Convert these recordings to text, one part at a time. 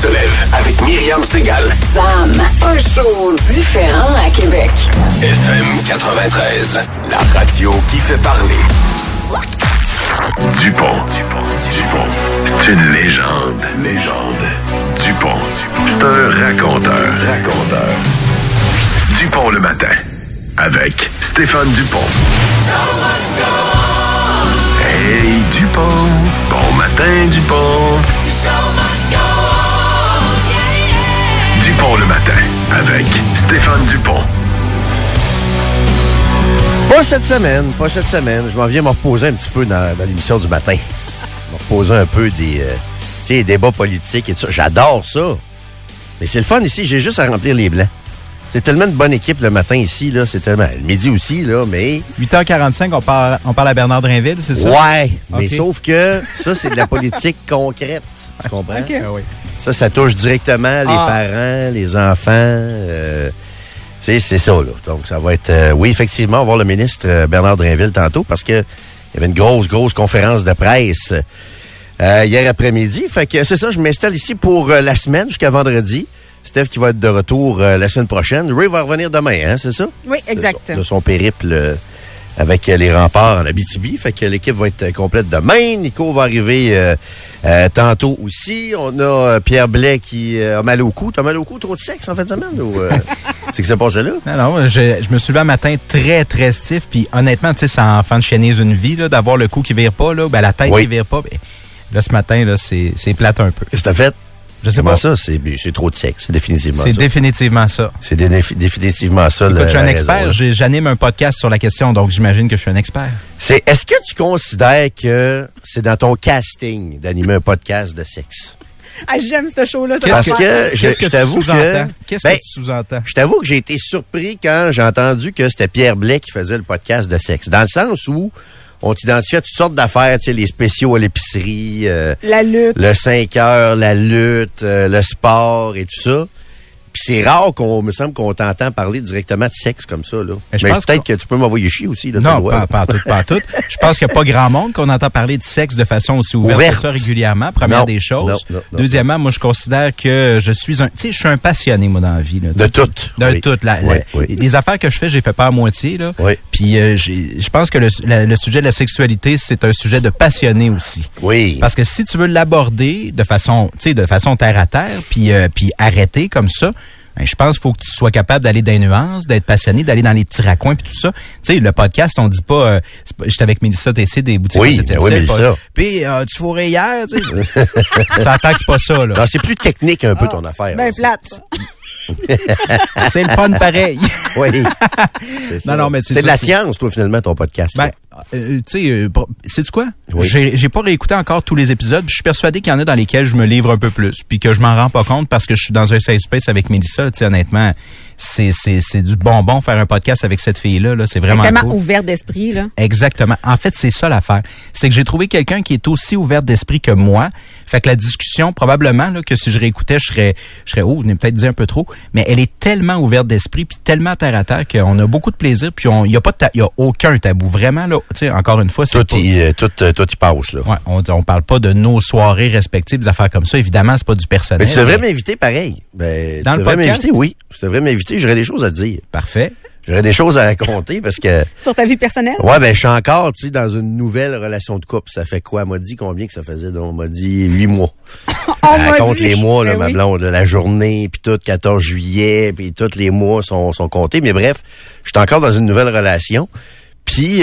se lève avec Myriam Segal. Sam, un show différent à Québec. FM 93, la radio qui fait parler. Dupont, Dupont, Dupont. C'est une légende, légende. Dupont, c'est un raconteur, raconteur. Dupont le matin, avec Stéphane Dupont. Hey Dupont, bon matin Dupont. Dupont le matin, avec Stéphane Dupont. Pas cette semaine, pas cette semaine. Je m'en viens me reposer un petit peu dans, dans l'émission du matin. Me reposer un peu des, euh, tu sais, des débats politiques et tout ça. J'adore ça. Mais c'est le fun ici, j'ai juste à remplir les blancs. C'est tellement de bonne équipe le matin ici, là. C'est tellement. Le midi aussi, là, mais. 8h45, on parle, on parle à Bernard Drinville, c'est ça? Ouais, mais Ok. sauf que ça, c'est de la politique concrète. Tu comprends? Ah oui. Ça, ça touche directement les Ah. parents, les enfants. euh, tu sais, c'est ça, là. Donc, ça va être... euh, oui, effectivement, on va voir le ministre euh, Bernard Drinville tantôt parce que il y avait une grosse, grosse conférence de presse euh, hier après-midi. Fait que c'est ça, je m'installe ici pour la semaine jusqu'à vendredi. Steph qui va être de retour la semaine prochaine. Ray va revenir demain, hein, c'est ça? Oui, exact. De son, périple avec les remparts en Abitibi. Fait que l'équipe va être complète demain. Nico va arriver euh, euh, tantôt aussi. On a euh, Pierre Blais qui euh, a mal au cou. T'as mal au cou? Trop de sexe en fin de semaine? Ou, c'est que ça passé là? Non, non, je, je me suis levé un matin très, très stiff. Puis honnêtement, tu sais, c'est en fin de chienner une vie, d'avoir le cou qui vire pas, là, ben, la tête Oui. qui vire pas. Ben, là, ce matin, là, c'est c'est plate un peu. Qu'est-ce que t'as fait? Je sais Comment pas. ça? C'est, c'est trop de sexe. C'est définitivement C'est ça. définitivement ça. c'est dé- définitivement ça. Écoute, le- je suis un expert. J'ai- J'anime un podcast sur la question, donc j'imagine que je suis un expert. C'est, est-ce que tu considères que c'est dans ton casting d'animer un podcast de sexe? Ah, J'aime ce show-là. ça Parce va que je, Qu'est-ce que je tu t'avoue que... sous-entends? Qu'est-ce Ben, que tu sous-entends? Je t'avoue que j'ai été surpris quand j'ai entendu que c'était Pierre Blais qui faisait le podcast de sexe. Dans le sens où on t'identifiait toutes sortes d'affaires, tu sais, les spéciaux à l'épicerie, euh, La lutte. le 5 heures, la lutte, euh, le sport et tout ça. C'est rare qu'on me semble qu'on t'entend parler directement de sexe comme ça, là. Mais peut-être que tu peux m'envoyer chier aussi, là. Non, pas, pas tout, pas tout. Je pense qu'il n'y a pas grand monde qu'on entend parler de sexe de façon aussi ouverte, Ouverte. que ça régulièrement, première Non, des choses. non, non, non. Deuxièmement, moi, je considère que je suis un, tu sais, je suis un passionné, moi, dans la vie, là. De tout. De Oui. tout. La- Oui, la- oui. Les affaires que je fais, j'ai fait pas à moitié, là. Puis, euh, je pense que le, la- le sujet de la sexualité, c'est un sujet de passionné aussi. Oui. Parce que si tu veux l'aborder de façon, tu sais, de façon terre à terre, puis euh, puis arrêter comme ça, je pense qu'il faut que tu sois capable d'aller dans les nuances, d'être passionné, d'aller dans les petits raccoins puis tout ça. Tu sais, le podcast, on dit pas, euh, j'étais avec Mélissa Tessé des boutiques. Oui, ben oui, Mélissa. Puis euh, tu fourrais hier, tu sais. ça attend que c'est pas ça là. Non, c'est plus technique un peu ton affaire. Ben là. plate. C'est le fun pareil. Oui. C'est. Non, non, mais c'est C'est de la c'est- science, toi, finalement, ton podcast. Ben, là. euh, tu sais, euh, pour- sais-tu quoi? Oui. J'ai pas réécouté encore tous les épisodes. puis Je suis persuadé qu'il y en a dans lesquels je me livre un peu plus, puis que je m'en rends pas compte parce que je suis dans un safe space avec Mélissa. Tu sais, honnêtement, c'est c'est c'est du bonbon faire un podcast avec cette fille-là. Là, c'est vraiment tellement cool. ouvert d'esprit, là. Exactement. En fait, c'est ça l'affaire. C'est que j'ai trouvé quelqu'un qui est aussi ouvert d'esprit que moi. Fait que la discussion, probablement, là, que si je réécoutais, je serais, je serais, oh, je n'ai peut-être dit un peu trop, mais elle est tellement ouverte d'esprit puis tellement terre à terre qu'on a beaucoup de plaisir puis il y a pas de ta- y a aucun tabou. Vraiment, là, tu sais, encore une fois, c'est Tout, pas- y, euh, tout, euh, tout y passe, là. Ouais, on, on parle pas de nos soirées respectives, des affaires comme ça. Évidemment, c'est pas du personnel. Mais tu devrais mais- m'inviter pareil. Ben, Dans tu le devrais podcast? m'inviter, oui. Tu devrais m'inviter, j'aurais des choses à te dire. Parfait. J'aurais des choses à raconter parce que, Sur ta vie personnelle? ouais, ben, je suis encore, tu sais, dans une nouvelle relation de couple. Ça fait quoi? Elle m'a dit combien que ça faisait? Donc, on m'a dit huit mois. On Elle compte dit. les mois, là, Ben ma oui. blonde, la journée, puis tout, 14 juillet, puis tous les mois sont, sont comptés. Mais bref, je suis encore dans une nouvelle relation. Puis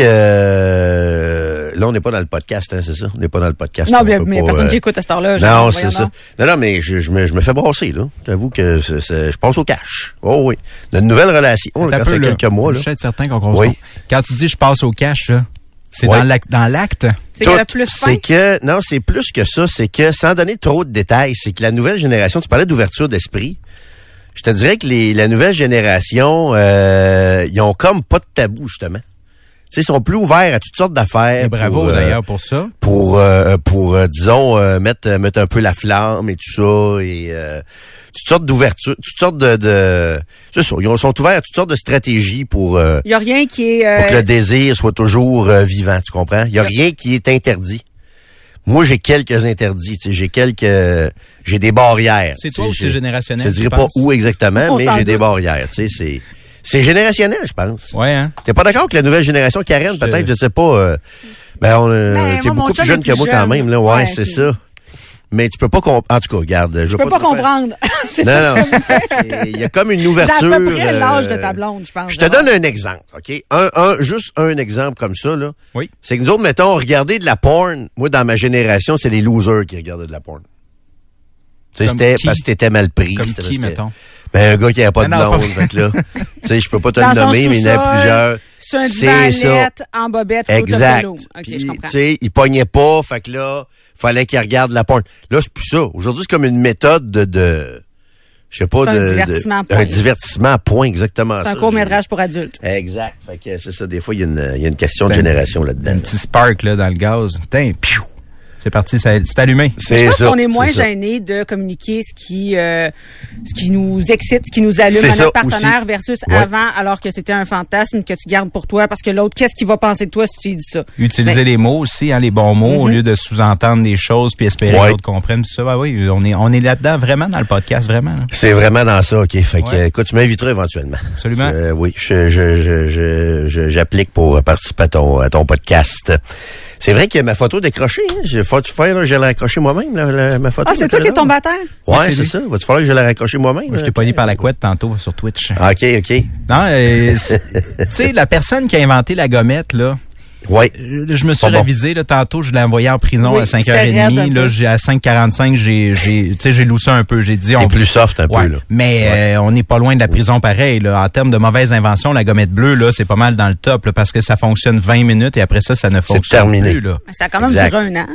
euh, là, on n'est pas dans le podcast, hein, c'est ça? On n'est pas dans le podcast. Non, on mais, peut mais pas, personne euh, qui écoute à cette heure-là. Non, c'est ça. Non, non, mais je, je, me, je me fais brasser, là. J'avoue que c'est- c'est- je passe au cash. Oh oui. Une nouvelle relation, ça un fait quelques mois, là. Je suis certain qu'on Oui. Quand tu dis je passe au cash, là, c'est Oui. dans l'acte. Dans l'acte? C'est Tout, qu'elle a plus faim. C'est que, non, c'est plus que ça. C'est que, sans donner trop de détails, c'est que la nouvelle génération, tu parlais d'ouverture d'esprit. Je te dirais que les, la nouvelle génération, euh, ils ont comme pas de tabou, justement. Sais, ils sont plus ouverts à toutes sortes d'affaires. Et bravo pour, euh, d'ailleurs pour ça. pour euh, pour euh, disons euh, mettre mettre un peu la flamme et tout ça et euh, toutes sortes d'ouvertures, toutes sortes de, de c'est ça, ils sont ouverts à toutes sortes de stratégies pour euh, Il n'y a rien qui est... euh, pour que le désir soit toujours euh, vivant, tu comprends? Il y a rien qui est interdit. Moi, j'ai quelques interdits, j'ai quelques, j'ai des barrières. C'est toi ou c'est générationnel, Je te tu dirais pas où exactement, On mais j'ai des barrières, tu sais, c'est, c'est générationnel, je pense. Ouais, hein? T'es pas d'accord que la nouvelle génération, Karen, peut-être, je sais pas, euh, ben, on, euh, Ben, t'es beaucoup plus jeune que moi quand même, là, ouais, Ouais, c'est ça. Mais tu peux pas comprendre, en tout cas, regarde, je, Je peux pas comprendre. Non, ça. non. Il y a comme une ouverture. à peu près l'âge de euh, ta blonde, je pense. Je te donne un exemple, OK? Un, un, juste un exemple comme ça, là. Oui. C'est que nous autres, mettons, regarder de la porn. Moi, dans ma génération, c'est les losers qui regardaient de la porn. C'était parce que t'étais mal pris. Comme qui, mettons? Ben, un gars qui avait pas de Ah non, blonde, c'est fait que là. Tu sais, je peux pas te Dans le nommer, mais il y en a plusieurs. Sur un C'est ça. en bobette, Exact. solo. OK, Puis, je tu sais, il pognait pas, fait que là, fallait qu'il regarde la porn. Là, c'est plus ça. Aujourd'hui, c'est comme une méthode de, de je sais pas, C'est un de, de- divertissement à point. un divertissement à point, exactement C'est un court-métrage pour adultes. Exact. Fait que c'est ça, des fois, il y, a une- il y a une question de Ben, génération là-dedans. Un petit spark là, dans le gaz. Putain, piou! C'est parti, c'est allumé. C'est Je pense ça. qu'on est moins gêné de communiquer ce qui euh, ce qui nous excite, ce qui nous allume à notre partenaire aussi. versus Ouais. avant, alors que c'était un fantasme que tu gardes pour toi parce que l'autre, qu'est-ce qu'il va penser de toi si tu lui dis ça? Utiliser Ben, les mots aussi, hein, les bons mots, au lieu de sous-entendre des choses puis espérer Ouais. que l'autre comprenne tout ça. Ben oui, on est, on est là-dedans vraiment dans le podcast, vraiment. C'est vraiment dans ça, OK. Fait que, Ouais. écoute, tu m'inviteras éventuellement. Absolument. Euh, oui, je, je, je, je, je- j'applique pour participer à ton, à ton podcast. C'est vrai que ma photo est décrochée, hein. Faut-tu faire, là, je l'ai raccrocher moi-même, là, la- ma photo. Ah, c'est toi qui es tombé à terre? Ouais, Oui, c'est ça. Va-tu falloir que je la raccrocher moi-même? Moi, je t'ai pogné par la couette tantôt sur Twitch. OK, OK. Non, euh, tu sais, la personne qui a inventé la gommette, là, Ouais. je me suis Pas bon. révisé, là, tantôt, je l'ai envoyé en prison Oui, à c'était raide un 5h30. Là, j'ai, à 5h45, j'ai, j'ai, tu sais, j'ai loussé un peu. J'ai dit, T'es on plus soft un peu, là. mais euh, on n'est pas loin de la prison pareil. Là. En termes de mauvaise invention, la gommette bleue, là, c'est pas mal dans le top là, parce que ça fonctionne 20 minutes et après ça, ça ne fonctionne terminé. plus. Là. Ça a quand même duré un an. là.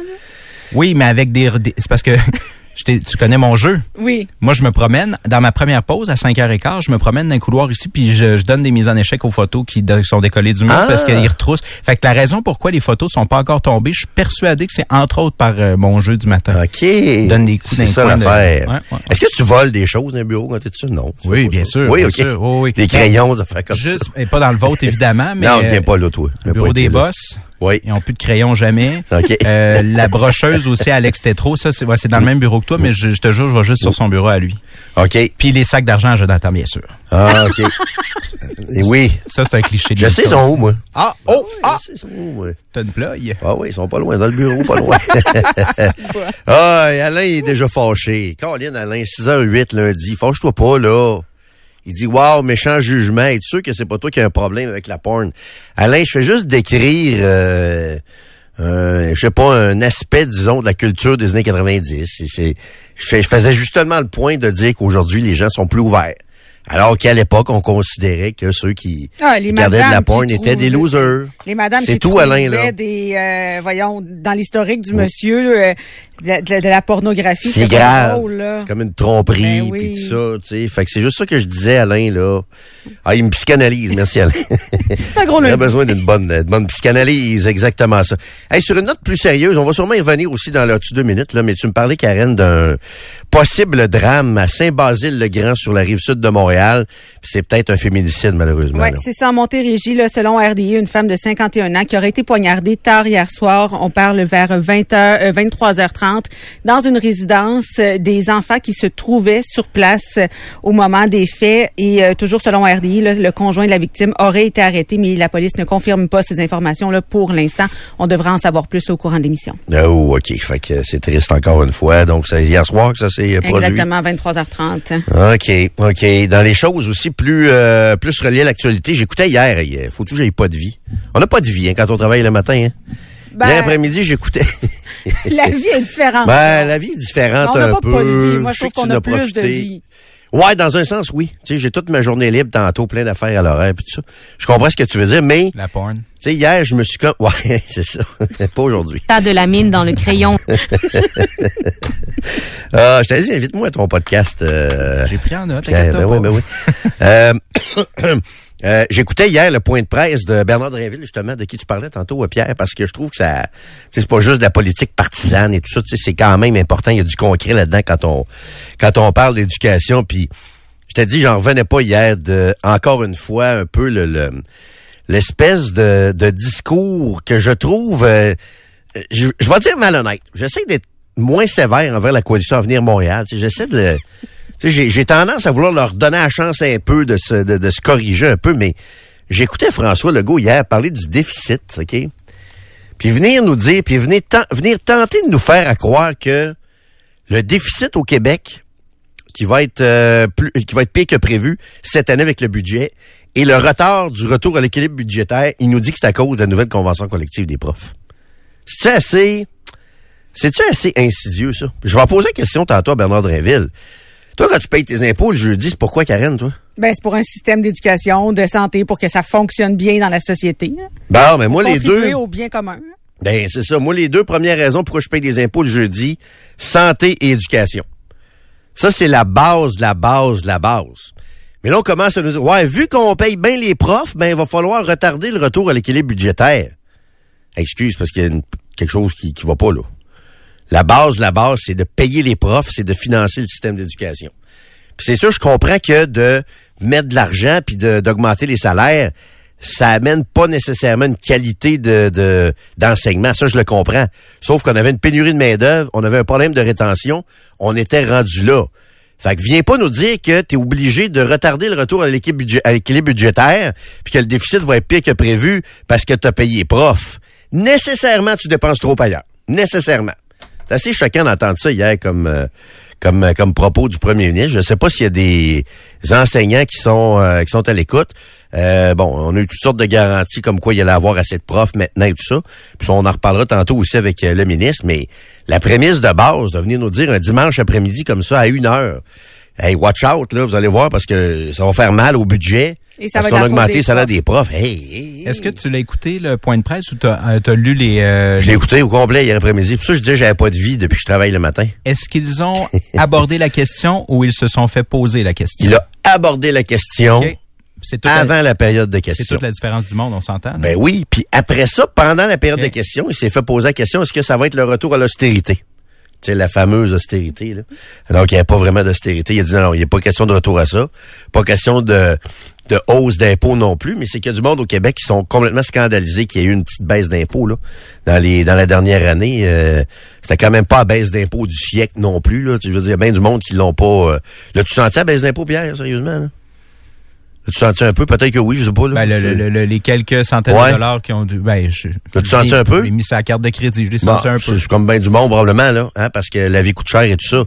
Oui, mais avec des... des- c'est parce que je tu connais mon jeu. Oui. Moi, je me promène, dans ma première pause, à 5h15, je me promène dans un couloir ici, puis je, je donne des mises en échec aux photos qui de- sont décollées du mur Ah! parce qu'ils retroussent. Fait que la raison pourquoi les photos sont pas encore tombées, je suis persuadé que c'est entre autres par euh, mon jeu du matin. OK. Donne des coups C'est d'un ça coin de- l'affaire. Ouais, ouais. Est-ce que tu voles des choses d'un bureau quand t'es dessus? Non. tu Oui, bien ça. sûr. Oui, bien OK. sûr. Oui. Des crayons, ça fait comme Juste, ça. et pas dans le vôtre, évidemment, mais... non, euh, viens pas là, toi. Le bureau des boss. Oui. Ils ont plus de crayon jamais. Euh, la brocheuse aussi Alex Tétro, ça c'est ouais, dans le même bureau que toi, mais je, je te jure, je vais juste sur son bureau à lui. OK. Puis les sacs d'argent à Jonathan, bien sûr. Ah, OK. Et oui. Ça, c'est un cliché de Je sais, ils l'histoire. sont où, moi? Ah, oh, ah! Je sais, ils sont où, moi? T'as une ploye. Ah oui, ils sont pas loin, dans le bureau, pas loin. ah, Alain il est déjà fâché. Caroline, Alain, 6h08 lundi. Fâche-toi pas, là. Il dit, wow, méchant jugement. Es-tu sûr que c'est pas toi qui as un problème avec la porn? Alain, je fais juste décrire, euh, un, je sais pas, un aspect, disons, de la culture des années 90. C'est, c'est, je, fais- je faisais justement le point de dire qu'aujourd'hui, les gens sont plus ouverts. Alors qu'à l'époque, on considérait que ceux qui Ah, regardaient de la porn étaient des losers. Les madames C'est qui tout, Alain, là. des, euh, voyons, dans l'historique du monsieur, euh, de, la- de la- de la pornographie. C'est grave. C'est comme une tromperie Ben oui. puis tout ça, tu sais. Fait que c'est juste ça que je disais Alain là. Ah, il me psychanalyse, merci Alain. Un gros a besoin d'une bonne d'une bonne psychanalyse, exactement ça. Hey, sur une note plus sérieuse, on va sûrement y revenir aussi dans dessus deux minutes là, mais tu me parlais Karen d'un possible drame à Saint-Basile-le-Grand sur la rive sud de Montréal, c'est peut-être un féminicide malheureusement. Oui, c'est ça. En Montérégie, là, selon RDI, une femme de 51 ans qui aurait été poignardée tard hier soir. On parle vers 20 heures, euh, 23h30 dans une résidence euh, des enfants qui se trouvaient sur place euh, au moment des faits. Et euh, toujours selon RDI, là, le conjoint de la victime aurait été arrêté, mais la police ne confirme pas ces informations-là pour l'instant. On devra en savoir plus au courant de l'émission. Oh, OK, fait que c'est triste encore une fois. Donc c'est hier soir que ça s'est euh, produit. Exactement, 23h30. OK, OK. Dans les choses aussi plus euh, plus reliées à l'actualité, j'écoutais hier. Faut-tu que j'aille pas de vie? On n'a pas de vie hein, quand on travaille le matin. Hein? Ben, Hier après-midi, j'écoutais. la vie est différente. ben, la vie est différente on un pas peu. pas de vie. Moi, je trouve qu'on a plus de vie. Ouais, dans un sens, oui. Tu sais, j'ai toute ma journée libre tantôt, plein d'affaires à l'horaire puis tout ça. Je comprends ce que tu veux dire, mais tu La porn. sais, hier, je me suis comme ouais, c'est ça. pas aujourd'hui. tas de la mine dans le crayon. Ah, je t'ai dit, invite-moi à ton podcast. euh, J'ai pris en note, Pierre, t'inquiète ben pas. oui, ben oui. Euh, euh, J'écoutais hier le point de presse de Bernard Drinville, justement, de qui tu parlais tantôt, euh, Pierre, parce que je trouve que ça, c'est pas juste de la politique partisane et tout ça, c'est quand même important. Il y a du concret là-dedans quand on, quand on parle d'éducation. Puis, je t'ai dit, j'en revenais pas hier de, encore une fois, un peu le, le- l'espèce de, de discours que je trouve euh, je, je vais dire malhonnête. J'essaie d'être moins sévère envers la coalition Avenir Montréal. J'essaie de J'ai tendance à vouloir leur donner la chance un peu de se, corriger un peu, mais j'écoutais François Legault hier parler du déficit, OK? Puis venir nous dire, puis venir tenter de nous faire à croire que le déficit au Québec, qui va être euh, plus, qui va être pire que prévu cette année avec le budget, et le retard du retour à l'équilibre budgétaire, il nous dit que c'est à cause de la nouvelle convention collective des profs. C'est assez, c'est-tu assez insidieux, ça? Je vais poser la question tantôt à Bernard Drinville. Toi, quand tu payes tes impôts le jeudi, c'est pourquoi, Karen, toi? Ben, c'est pour un système d'éducation, de santé, pour que ça fonctionne bien dans la société. hein. Bon, mais moi, les deux. au bien commun. hein. Ben, c'est ça. Moi, les deux premières raisons pourquoi je paye des impôts le jeudi, santé et éducation. Ça, c'est la base, la base, la base. Mais là, on commence à nous dire, ouais, vu qu'on paye bien les profs, ben, il va falloir retarder le retour à l'équilibre budgétaire. Excuse, parce qu'il y a une- quelque chose qui, qui va pas, là. La base, la base, c'est de payer les profs, c'est de financer le système d'éducation. Puis c'est sûr, je comprends que de mettre de l'argent puis d'augmenter les salaires, ça amène pas nécessairement une qualité de de- d'enseignement. ça, je le comprends. Sauf qu'on avait une pénurie de main-d'œuvre, on avait un problème de rétention, on était rendu là. Fait que viens pas nous dire que tu es obligé de retarder le retour à l'équilibre budgétaire, puis que le déficit va être pire que prévu parce que tu as payé prof. Nécessairement, tu dépenses trop ailleurs. Nécessairement. C'est assez choquant d'entendre ça hier comme euh, comme euh, comme propos du premier ministre. Je sais pas s'il y a des enseignants qui sont euh, qui sont à l'écoute. Euh, bon, on a eu toutes sortes de garanties comme quoi il allait avoir assez de profs maintenant et tout ça. Puis on en reparlera tantôt aussi avec euh, le ministre. Mais la prémisse de base de venir nous dire un dimanche après-midi comme ça à une heure. Hey, watch out, là, vous allez voir parce que ça va faire mal au budget. Et ça parce qu'on a augmenté le salaire des profs. Hey, hey, hey. Est-ce que tu l'as écouté, le point de presse, ou t'as as lu les... euh, Je l'ai écouté au complet hier après-midi. Pour ça, je disais que j'avais pas de vie depuis que je travaille le matin. Est-ce qu'ils ont abordé la question ou ils se sont fait poser la question? Il a abordé la question. C'est la, avant la période de c'est questions. toute la différence du monde, on s'entend? Ben oui, puis après ça, pendant la période de questions, il s'est fait poser la question, est-ce que ça va être le retour à l'austérité? Tu sais, la fameuse austérité, là. Alors qu'il n'y avait pas vraiment d'austérité. Il a dit non, il n'y a pas question de retour à ça. Pas question de, de hausse d'impôts non plus, mais c'est qu'il y a du monde au Québec qui sont complètement scandalisés qu'il y ait eu une petite baisse d'impôts, là. Dans les, dans la dernière année, euh, c'était quand même pas la baisse d'impôts du siècle non plus, là. Tu veux dire, bien du monde qui l'ont pas, euh... L'as-tu senti la baisse d'impôts, Pierre, sérieusement, là? L'as-tu senti un peu? Peut-être que oui, je sais pas, là. Ben, le- le- le- le- les quelques centaines Ouais. de dollars qui ont dû... Ben, je, L'as-tu senti un peu? J'ai mis sa carte de crédit, je l'ai Bon, senti un peu. C'est comme bien du monde, probablement, là, hein, parce que la vie coûte cher et tout ça.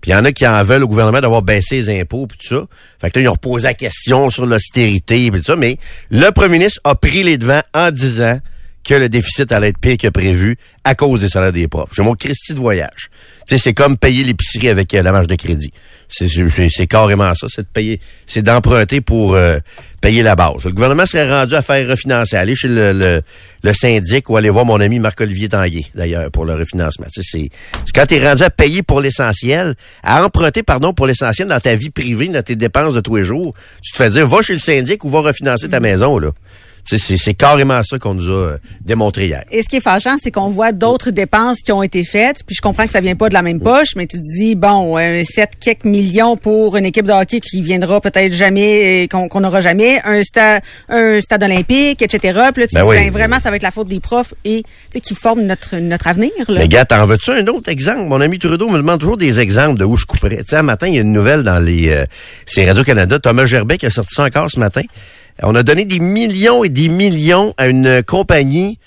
Puis il y en a qui en veulent au gouvernement d'avoir baissé les impôts puis tout ça. Fait que là, ils ont reposé la question sur l'austérité et tout ça. Mais le premier ministre a pris les devants en disant que le déficit allait être pire que prévu à cause des salaires des profs. J'ai mon Christie de voyage. Tu sais, c'est comme payer l'épicerie avec euh, la marge de crédit. C'est- carrément ça, c'est de payer, c'est d'emprunter pour euh, payer la base. Le gouvernement serait rendu à faire refinancer, aller chez le, le, le syndic ou aller voir mon ami Marc-Olivier Tanguay, d'ailleurs, pour le refinancement. Tu sais, c'est quand tu es rendu à payer pour l'essentiel, à emprunter, pardon, pour l'essentiel dans ta vie privée, dans tes dépenses de tous les jours, tu te fais dire, va chez le syndic ou va refinancer ta maison, là. C'est- carrément ça qu'on nous a euh, démontré hier. Et ce qui est fâchant, c'est qu'on voit d'autres dépenses qui ont été faites, puis je comprends que ça vient pas de la même poche, mais tu te dis, bon, euh, 7 quelques millions pour une équipe de hockey qui viendra peut-être jamais, euh, qu'on n'aura jamais, un stade, un stade olympique, etc. Puis là, tu Ben te dis, oui. ben, vraiment, ça va être la faute des profs et, qui forment notre, notre avenir, là. Mais gars, t'en veux-tu un autre exemple? Mon ami Trudeau me demande toujours des exemples de où je couperais. Tu sais, un matin, il y a une nouvelle dans les... Euh, c'est Radio-Canada. Thomas Gerbet qui a sorti ça encore ce matin. On a donné des millions et des millions à une compagnie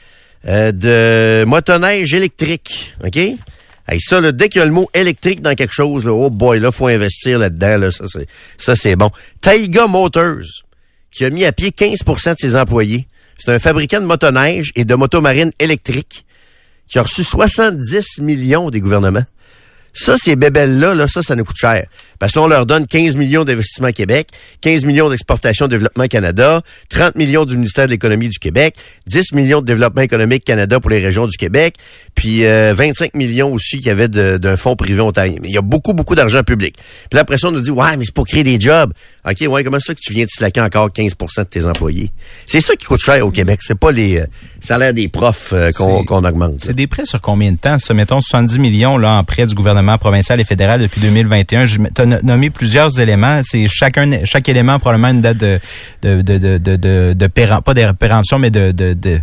euh, de motoneige électrique. OK? Hey, ça, dès qu'il y a le mot électrique dans quelque chose, oh boy, là, faut investir là-dedans. Là, ça, c'est, ça, c'est bon. Taiga Motors, qui a mis à pied 15% de ses employés. C'est un fabricant de motoneige et de motomarines électriques qui a reçu 70 millions des gouvernements. Ça, ces bébelles-là, là, ça, ça nous coûte cher. Parce que là, on leur donne 15 millions d'investissement Québec, 15 millions d'exportation développement Canada, 30 millions du ministère de l'Économie du Québec, 10 millions de développement économique Canada pour les régions du Québec, puis euh, 25 millions aussi qu'il y avait d'un fonds privé ontarien. Mais il y a beaucoup, beaucoup d'argent public. Puis là, après ça, on nous dit, ouais, mais c'est pour créer des jobs. OK, ouais, comment ça que tu viens de slacker encore 15% de tes employés? C'est ça qui coûte cher au Québec. C'est pas les euh, salaires des profs euh, qu'on qu'on augmente. C'est des prêts sur combien de temps? Ça, mettons 70 millions là, en prêts du gouvernement provincial et fédéral depuis 2021. Je nommé plusieurs éléments. C'est chacun, chaque élément probablement une date de, de, de, de, de, de, de péren- pas de péremption, mais de, de, de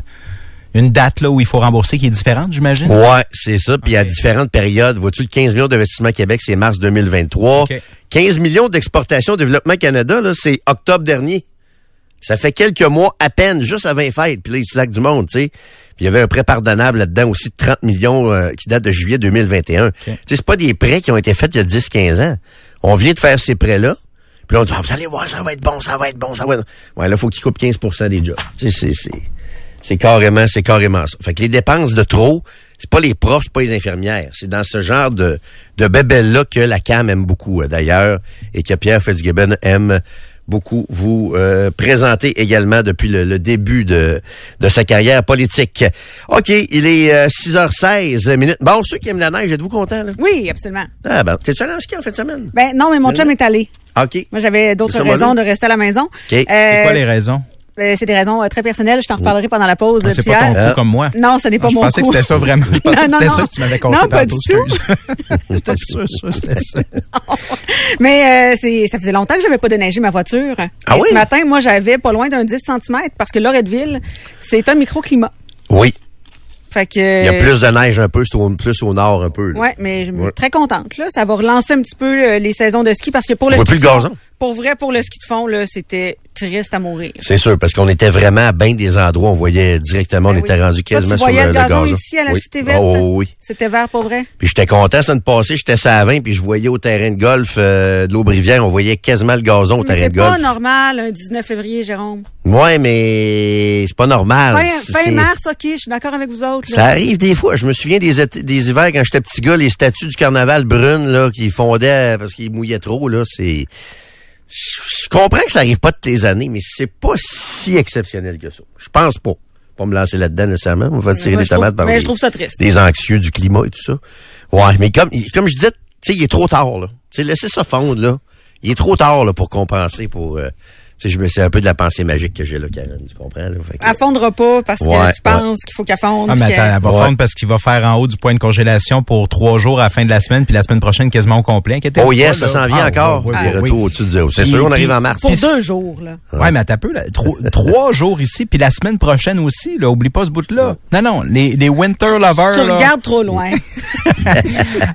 une date là où il faut rembourser qui est différente, j'imagine? Ouais, c'est ça. Puis à Ok. différentes périodes, vois-tu, le 15 millions d'investissement Québec, c'est mars 2023. Ok. 15 millions d'exportation développement Canada, là, c'est octobre dernier. Ça fait quelques mois à peine, juste avant les fêtes. Puis là, il se du monde, tu sais. Puis il y avait un prêt pardonnable là-dedans aussi de 30 millions euh, qui date de juillet 2021. Tu sais, c'est pas des prêts qui ont été faits il y a 10-15 ans. On vient de faire ces prêts-là. Puis là, on dit, Ah, vous allez voir, ça va être bon, ça va être bon, ça va être... Ouais, là, faut qu'ils coupent 15% des jobs. Tu sais, c'est... c'est... C'est carrément, c'est carrément ça. Fait que les dépenses de trop, c'est pas les profs, c'est pas les infirmières. C'est dans ce genre de, de bébelle-là que la CAM aime beaucoup, euh, d'ailleurs, et que Pierre Fitzgibbon aime beaucoup vous euh, présenter également depuis le, le début de, de sa carrière politique. OK, il est euh, 6h16 minutes. Bon, ceux qui aiment la neige, êtes-vous contents, là? Oui, absolument. Ah ben, t'es-tu allé en ski en fin de semaine? Ben non, mais mon chum est allé. Ah, OK. Moi, j'avais d'autres raisons de rester à la maison. C'est C'est quoi les raisons? Euh, c'est des raisons euh, très personnelles. Je t'en reparlerai pendant la pause, Ah, c'est Pierre. pas ton coup comme moi. Non, ce n'est pas je mon pensais coup. que c'était ça vraiment. Je pensais Non, que non, c'était non. ça que tu m'avais compté Non, pas tantôt, du tout. excuse. J'étais sûr, sûr, c'était ça. Mais euh, c'est ça faisait longtemps que j'avais pas déneigé ma voiture. Ah Et oui? Ce matin, moi, j'avais pas loin d'un 10 cm parce que Loretteville, c'est un microclimat. Oui. Fait que Il y a plus de neige un peu, plus au nord un peu. là. Ouais, mais je suis très contente là, ça va relancer un petit peu euh, les saisons de ski parce que pour le On voit ski plus de gazon. Pour vrai pour le ski de fond là, c'était triste à mourir. C'est sûr, parce qu'on était vraiment à bien des endroits. On voyait directement, on Ben était oui. rendu Toi, quasiment tu sur le, le le gazon ici à la oui. Cité verte? Oh, oui. C'était vert pour vrai? Puis j'étais content, semaine passée, j'étais à 20, puis je voyais au terrain de golf euh, de l'Aubrivière, on voyait quasiment le gazon au Mais terrain c'est de pas golf. normal un 19 février, Jérôme. Ouais, mais c'est pas normal. Fin, C'est- fin mars, OK, je suis d'accord avec vous autres. là. Ça arrive des fois. Je me souviens des, des hivers quand j'étais petit gars, les statues du carnaval brunes là, qui fondaient parce qu'ils mouillaient trop. là, c'est. Je comprends que ça arrive pas toutes les années, mais c'est pas si exceptionnel que ça. Je pense pas. Pas me lancer là-dedans nécessairement. On va tirer trouve- tomates par mais les- je trouve ça triste. des anxieux du climat et tout ça. Ouais, mais comme, comme je disais, tu sais, il est trop tard, là. Tu sais, laissez ça fondre, là. Il est trop tard, là, pour compenser, pour, euh, je me c'est un peu de la pensée magique que j'ai, là, Karen, tu comprends, là? Fait que- Elle fondra pas parce que Ouais, tu penses qu'il faut qu'elle fonde. Ah, mais attends, elle va Ouais. fondre parce qu'il va faire en haut du point de congélation pour trois jours à la fin de la semaine, puis la semaine prochaine quasiment au complet. Oh yes, pas, ça s'en vient Ah, encore. ouais, retours oui. au-dessus de zéro. C'est sûr, on arrive en mars. Pour deux jours, là. Ouais, mais un peu, là, tro- trois jours ici, puis la semaine prochaine aussi, là, oublie pas ce bout-là. Non, non, les, les winter lovers, Tu là, regardes trop loin.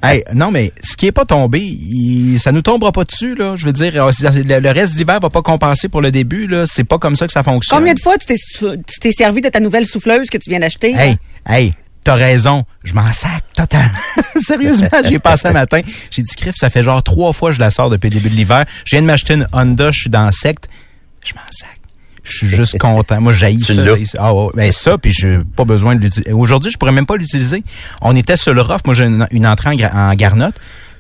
Hey, non, mais ce qui est pas tombé, il- ça nous tombera pas dessus, là. Je veux dire, euh, le, le reste de l'hiver va pas compenser pour le début, là. C'est pas comme ça que ça fonctionne. Combien de fois tu t'es servi de ta nouvelle souffleuse que tu viens d'acheter? là? Hey, hey, t'as raison. Je m'en sac total. Sérieusement, j'y ai passé un matin. J'ai dit, Criff, ça fait genre trois fois que je la sors depuis le début de l'hiver. Je viens de m'acheter une Honda, je suis dans le secte. Je m'en sac. Je suis juste content. Moi, j'haïs ça. Ah ouais, ben ça, puis j'ai pas besoin de l'utiliser. Aujourd'hui, je pourrais même pas l'utiliser. On était sur le rough. Moi, j'ai une, une entrée en, en garnotte.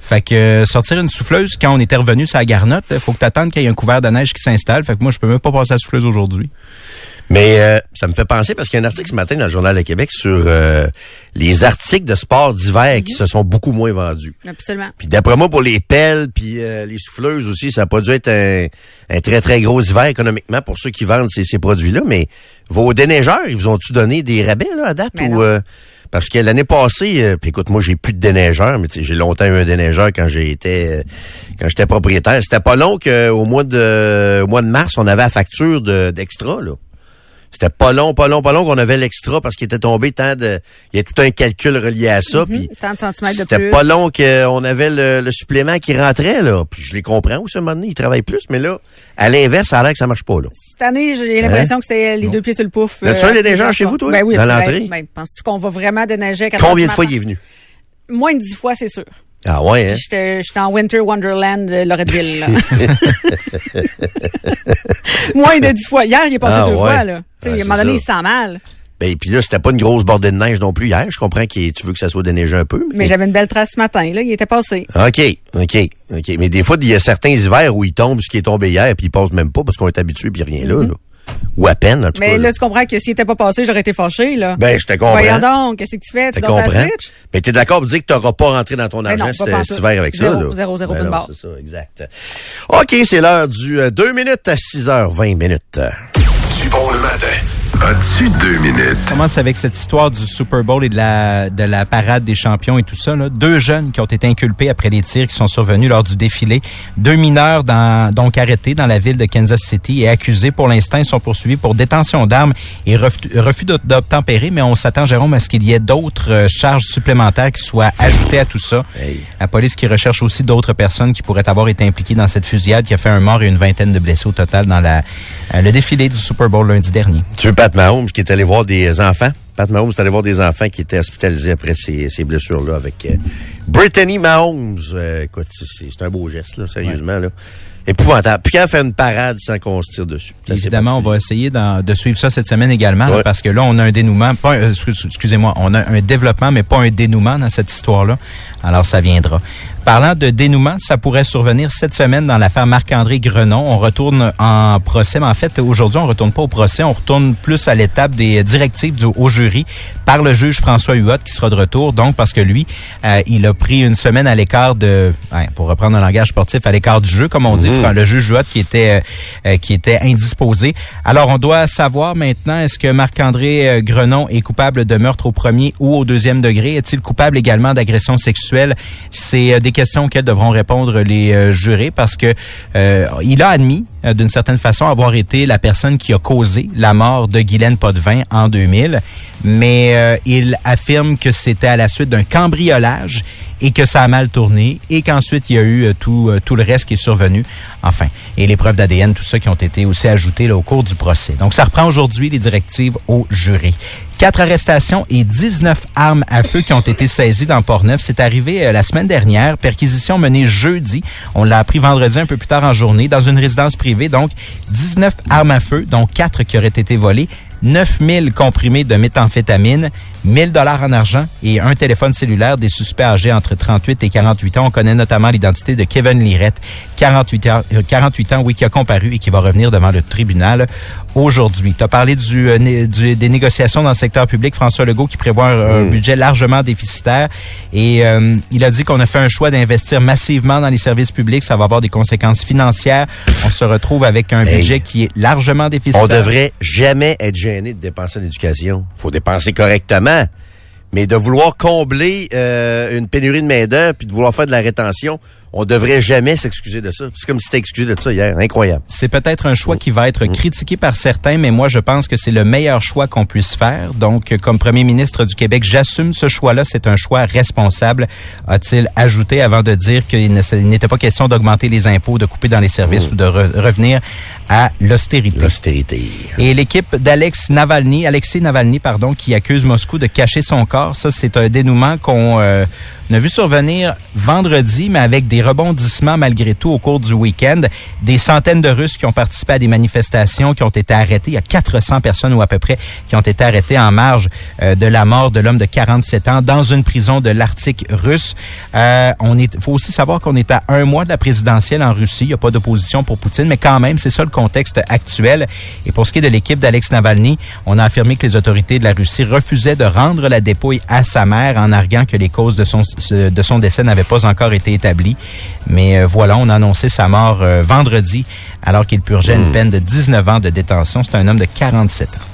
Fait que euh, sortir une souffleuse, quand on était revenu sur la garnotte, il faut que t'attendes qu'il y ait un couvert de neige qui s'installe. Fait que moi, je peux même pas passer la souffleuse aujourd'hui. Mais euh, ça me fait penser parce qu'il y a un article ce matin dans le Journal de Québec sur euh, les articles de sport d'hiver qui se sont beaucoup moins vendus. Absolument. Puis d'après moi, pour les pelles puis euh, les souffleuses aussi, ça a pas dû être un, un très, très gros hiver économiquement pour ceux qui vendent ces, ces produits-là. Mais vos déneigeurs, ils vous ont-tu donné des rabais là, à date? Mais ou non. euh, Parce que l'année passée, euh, puis écoute, moi, j'ai plus de déneigeur, mais j'ai longtemps eu un déneigeur quand été euh, quand j'étais propriétaire. C'était pas long qu'au mois de au mois de mars, on avait la facture de- d'extra, là. C'était pas long, pas long, pas long qu'on avait l'extra parce qu'il était tombé tant de. Il y a tout un calcul relié à ça. puis Tant de centimètres de c'était plus. pas long qu'on avait le, le supplément qui rentrait, là. Puis je les comprends aussi, à un moment donné, ils travaillent plus, mais là, à l'inverse, ça a l'air que ça marche pas, là. Cette année, j'ai l'impression que c'était les deux pieds sur le pouf. As-tu un déneigeur chez vous, toi, Ben oui, dans l'entrée? Ben, penses-tu qu'on va vraiment déneiger à 4 Combien de fois il est venu? Moins de dix fois, c'est sûr. Ah ouais, hein? J'étais en Winter Wonderland de Loretteville. là. Moins de dix fois. Hier, il est passé Ah, deux ouais. fois. Là. Tu sais, Ouais, à un moment donné, il se sent mal. Ben, puis là, c'était pas une grosse bordée de neige non plus hier. Je comprends que tu veux que ça soit déneigé un peu. Mais j'avais une belle trace ce matin. Là. Il était passé. OK, OK, OK. Mais des fois, il y a certains hivers où il tombe ce qui est tombé hier, puis il passe même pas parce qu'on est habitué, puis rien là, là. Ou à peine, en tout. Mais cas. là, là. tu comprends que s'il était pas passé, j'aurais été fâché. Là. Ben, je te comprends. Voyons donc, qu'est-ce que tu fais? Tu la comprends. Switch? Mais t'es d'accord pour dire que t'auras pas rentré dans ton Ben argent cet hiver avec ça, Zéro, là? zéro, zéro Ben non, barre. C'est ça, exact. OK, c'est l'heure du 2 minutes à 6h20 minutes. Du bon le matin. As-tu deux minutes? On commence avec cette histoire du Super Bowl et de la, de la parade des champions et tout ça. Là. Deux jeunes qui ont été inculpés après les tirs qui sont survenus lors du défilé. Deux mineurs dans, donc arrêtés dans la ville de Kansas City et accusés pour l'instant. Ils sont poursuivis pour détention d'armes et refus, refus d'obtempérer. Mais on s'attend, Jérôme, à ce qu'il y ait d'autres euh, charges supplémentaires qui soient ajoutées à tout ça. Hey. La police qui recherche aussi d'autres personnes qui pourraient avoir été impliquées dans cette fusillade qui a fait un mort et une vingtaine de blessés au total dans la, euh, le défilé du Super Bowl lundi dernier. Tu veux Pat Mahomes qui est allé voir des enfants? Pat Mahomes est allé voir des enfants qui étaient hospitalisés après ces, ces blessures-là avec euh, Brittany Mahomes. Euh, écoute, c'est- un beau geste, là, sérieusement. Là. Épouvantable. Puis quand fait une parade sans qu'on se tire dessus. Ça, Évidemment, on va essayer de suivre ça cette semaine également, là, parce que là, on a un dénouement, pas, excuse- excusez-moi, on a un développement, mais pas un dénouement dans cette histoire-là. Alors, ça viendra. Parlant de dénouement, ça pourrait survenir cette semaine dans l'affaire Marc-André Grenon. On retourne en procès, mais en fait, aujourd'hui, on retourne pas au procès, on retourne plus à l'étape des directives du, au jury par le juge François Huot qui sera de retour, donc parce que lui, euh, il a pris une semaine à l'écart de, pour reprendre un langage sportif, à l'écart du jeu, comme on dit, Fran- le juge Huot qui était euh, qui était indisposé. Alors, on doit savoir maintenant, est-ce que Marc-André euh, Grenon est coupable de meurtre au premier ou au deuxième degré? Est-il coupable également d'agression sexuelle? C'est euh, des questions auxquelles devront répondre les euh, jurés parce que euh, il a admis, euh, d'une certaine façon, avoir été la personne qui a causé la mort de Guylaine Potvin en 2000, mais euh, il affirme que c'était à la suite d'un cambriolage et que ça a mal tourné et qu'ensuite il y a eu euh, tout, tout le reste qui est survenu. Enfin, et les preuves d'ADN, tout ça qui ont été aussi ajoutées au cours du procès. Donc ça reprend aujourd'hui les directives au jury. Quatre arrestations et 19 armes à feu qui ont été saisies dans Port-Neuf. C'est arrivé la semaine dernière. Perquisition menée jeudi. On l'a appris vendredi un peu plus tard en journée dans une résidence privée. Donc, 19 armes à feu, dont quatre qui auraient été volées. 9000 comprimés de méthamphétamine, 1000 dollars en argent et un téléphone cellulaire des suspects âgés entre 38 et 48 ans. On connaît notamment l'identité de Kevin Lirette, 48 ans, euh, 48 ans, oui, qui a comparu et qui va revenir devant le tribunal aujourd'hui. Tu as parlé du, euh, du- des négociations dans le secteur public. François Legault qui prévoit un, un budget largement déficitaire et euh, il a dit qu'on a fait un choix d'investir massivement dans les services publics. Ça va avoir des conséquences financières. On se retrouve avec un Hey. budget qui est largement déficitaire. On devrait jamais être gêné de dépenser en éducation. faut dépenser correctement. Mais de vouloir combler euh, une pénurie de main-d'œuvre puis de vouloir faire de la rétention, on devrait jamais s'excuser de ça. C'est comme si t'es excusé de ça hier. Incroyable. C'est peut-être un choix qui va être Mm. critiqué par certains, mais moi, je pense que c'est le meilleur choix qu'on puisse faire. Donc, comme premier ministre du Québec, j'assume ce choix-là. C'est un choix responsable, a-t-il ajouté avant de dire qu'il n'était pas question d'augmenter les impôts, de couper dans les services Mm. ou de re- revenir à l'austérité. L'austérité. Et l'équipe d'Alex Navalny, Alexei Navalny, pardon, qui accuse Moscou de cacher son corps, ça c'est un dénouement qu'on euh, a vu survenir vendredi, mais avec des rebondissements malgré tout au cours du week-end. Des centaines de Russes qui ont participé à des manifestations, qui ont été arrêtés. Il y a 400 personnes ou à peu près qui ont été arrêtées en marge euh, de la mort de l'homme de 47 ans dans une prison de l'Arctique russe. Euh, on est, faut aussi savoir qu'on est à un mois de la présidentielle en Russie. Il n'y a pas d'opposition pour Poutine, mais quand même, c'est ça le contexte actuel. Et pour ce qui est de l'équipe d'Alex Navalny, on a affirmé que les autorités de la Russie refusaient de rendre la dépouille à sa mère en arguant que les causes de son, de son décès n'avaient pas encore été établies. Mais euh, voilà, on a annoncé sa mort euh, vendredi alors qu'il purgeait une peine de 19 ans de détention. C'est un homme de 47 ans.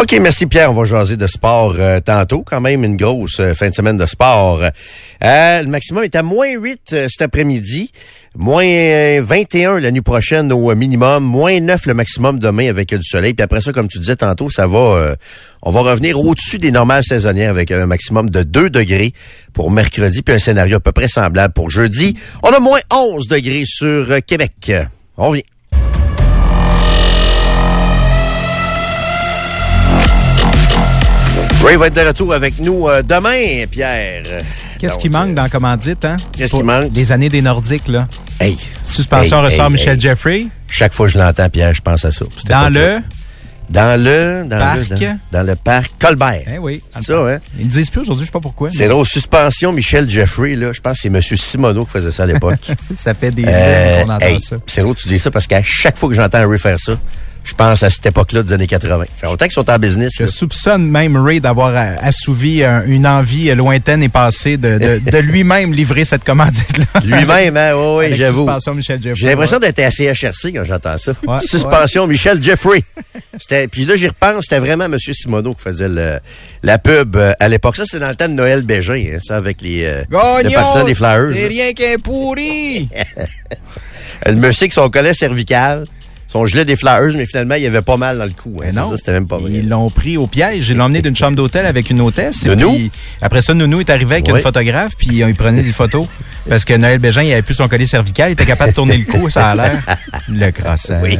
OK, merci Pierre. On va jaser de sport euh, tantôt. Quand même une grosse euh, fin de semaine de sport. Euh, le maximum est à moins 8 euh, cet après-midi. Moins euh, 21 la nuit prochaine au euh, minimum. Moins 9 le maximum demain avec euh, du soleil. Puis après ça, comme tu disais tantôt, ça va... euh, on va revenir au-dessus des normales saisonnières avec un maximum de 2 degrés pour mercredi. Puis un scénario à peu près semblable pour jeudi. On a moins 11 degrés sur euh, Québec. On revient. Ray va être de retour avec nous euh, demain, Pierre. Qu'est-ce qui manque euh, dans Comment dites, hein? Qu'est-ce qui manque? Les années des Nordiques, là. Hey. Suspension Hey, ressort hey, Michel. Jeffrey. Chaque fois que je l'entends, Pierre, je pense à ça. Dans le... Dans le... Dans Parc. Le, dans, dans le parc Colbert. Eh oui. C'est ça, hein? Ils ne disent plus aujourd'hui, je sais pas pourquoi. C'est drôle. Suspension Michel Jeffrey, là. Je pense que c'est M. Simoneau qui faisait ça à l'époque. Ça fait des Euh, années qu'on entend hey, ça. c'est drôle que tu dis ça parce qu'à chaque fois que j'entends Ray faire ça, je pense, à cette époque-là des années 80. fait longtemps qu'ils sont en business. Je là. soupçonne même Ray d'avoir assouvi euh, une envie lointaine et passée de, de, de lui-même livrer cette commandite-là. Lui-même, hein, oui, oui, j'avoue. Suspension Michel Jeffrey. J'ai l'impression d'être à CHRC quand j'entends ça. Ouais, Suspension Michel Jeffrey. C'était, puis là, j'y repense, c'était vraiment M. Simoneau qui faisait le, la pub euh, à l'époque. Ça, c'est dans le temps de Noël Bégin, hein, ça, avec les, euh, le partisan des Flyers. Là. rien qu'un pourri! Le monsieur avec son collet cervical, son gilet des Flyers, mais finalement, il avait pas mal dans le cou. Hein. Non. ça, c'était même pas vrai. Ils l'ont pris au piège. Ils l'ont emmené d'une chambre d'hôtel avec une hôtesse. Nounou? puis, après ça, Nounou est arrivé avec Oui. une photographe, puis il prenait des photos. Parce que Noël Bégin, il avait plus son collier cervical, il était capable de tourner le cou, ça a l'air. Le crosseur. Oui.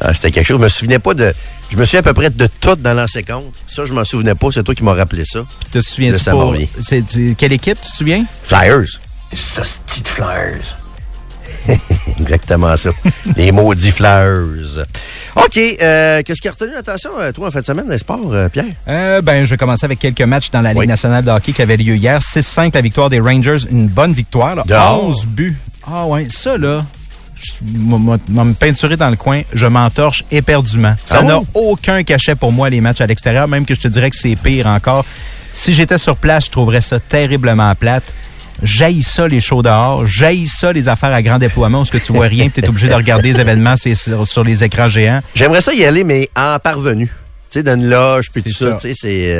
Ah, c'était quelque chose. Je me souvenais pas de. Je me souviens à peu près de tout dans l'ancien compte. Ça, je m'en souvenais pas. C'est toi qui m'as rappelé ça. Te souviens-tu pour... revient. C'est, c'est- quelle équipe, tu te souviens? Flyers. Ça, c'est de Flyers? Exactement ça. Les maudits Flyers. OK. euh, Qu'est-ce qui a retenu l'attention, euh, toi, en fin de semaine, les sports, euh, Pierre? Euh, ben, je vais commencer avec quelques matchs dans la Ligue Oui. nationale de hockey qui avait lieu hier. 6-5, la victoire des Rangers. Une bonne victoire. là. Dehors. 11 buts. Ah ouais, ça, là, je me peinturé dans le coin. Je m'entorche éperdument. Ça Ah n'a oui? aucun cachet pour moi, les matchs à l'extérieur, même que je te dirais que c'est pire encore. Si j'étais sur place, je trouverais ça terriblement plate. J'haïs ça, les shows dehors. J'haïs ça, les affaires à grand déploiement où ce que tu vois rien, tu es obligé de regarder les événements c'est sur, sur les écrans géants. J'aimerais ça y aller, mais en parvenu. Tu sais, dans une loge, puis tout ça. ça. Tu sais, c'est.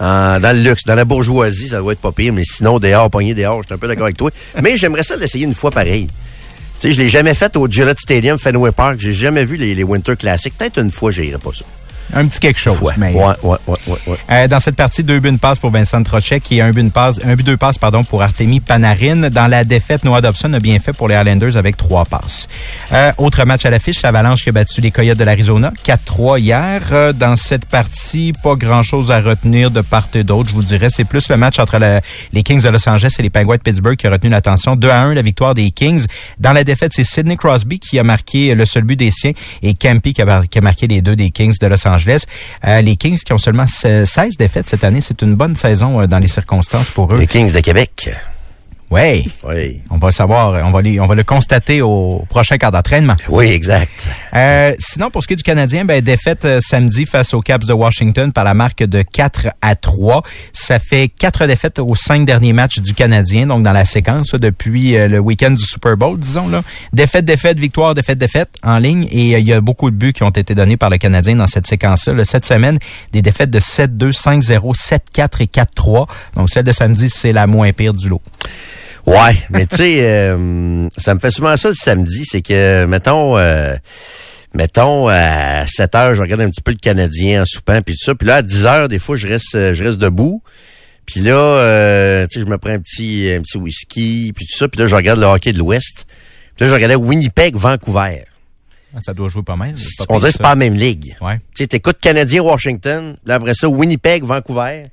euh, dans le luxe, dans la bourgeoisie, ça doit être pas pire, mais sinon, dehors, pogné dehors, je suis un peu d'accord avec toi. Mais j'aimerais ça l'essayer une fois pareil. Tu sais, je l'ai jamais fait au Gillette Stadium, Fenway Park. J'ai jamais vu les, les Winter Classics. Peut-être une fois, j'irai pas ça. Un petit quelque chose. Ouais, mais- ouais, ouais, ouais, ouais. Euh, dans cette partie, deux buts, une passe pour Vincent Trocek et un but, une passe, un but, deux passes, pardon, pour Artemi Panarin. Dans la défaite, Noah Dobson a bien fait pour les Islanders avec trois passes. Euh, autre match à l'affiche, l'Avalanche qui a battu les Coyotes de l'Arizona 4-3 hier. Euh, dans cette partie, pas grand-chose à retenir de part et d'autre. Je vous dirais, c'est plus le match entre la- les Kings de Los Angeles et les Penguins de Pittsburgh qui a retenu l'attention. 2 à 1, la victoire des Kings. Dans la défaite, c'est Sidney Crosby qui a marqué le seul but des siens et Campy qui a, qui a marqué les deux des Kings de Los Angeles. Euh, les Kings qui ont seulement 16 défaites cette année, c'est une bonne saison euh, dans les circonstances pour eux. Les Kings de Québec. Ouais. Oui. On va le savoir, on va, on va le constater au prochain quart d'entraînement. Oui, exact. Euh, sinon, pour ce qui est du Canadien, ben, défaite euh, samedi face aux Caps de Washington par la marque de 4 à 3. Ça fait quatre défaites aux cinq derniers matchs du Canadien, donc dans la séquence depuis euh, le week-end du Super Bowl, disons. là. Défaite, défaite, victoire, défaite, défaite en ligne. Et euh, il y a beaucoup de buts qui ont été donnés par le Canadien dans cette séquence-là. là. Cette semaine, des défaites de 7-2, 5-0, 7-4 et 4-3. Donc celle de samedi, c'est la moins pire du lot. Ouais, mais tu sais, euh, ça me fait souvent ça le samedi, c'est que, mettons, euh, mettons, à 7 heures, je regarde un petit peu le Canadien en soupant, puis tout ça. Puis là, à 10 heures, des fois, je reste, je reste debout. Puis là, euh, tu sais, je me prends un petit, un petit whisky, puis tout ça. Puis là, je regarde le hockey de l'Ouest. Puis là, je regardais Winnipeg-Vancouver. Ah, Ça doit jouer pas mal. pas On dirait que c'est pas la même ligue. Ouais. Tu sais, t'écoutes Canadien-Washington, là, après ça, Winnipeg-Vancouver.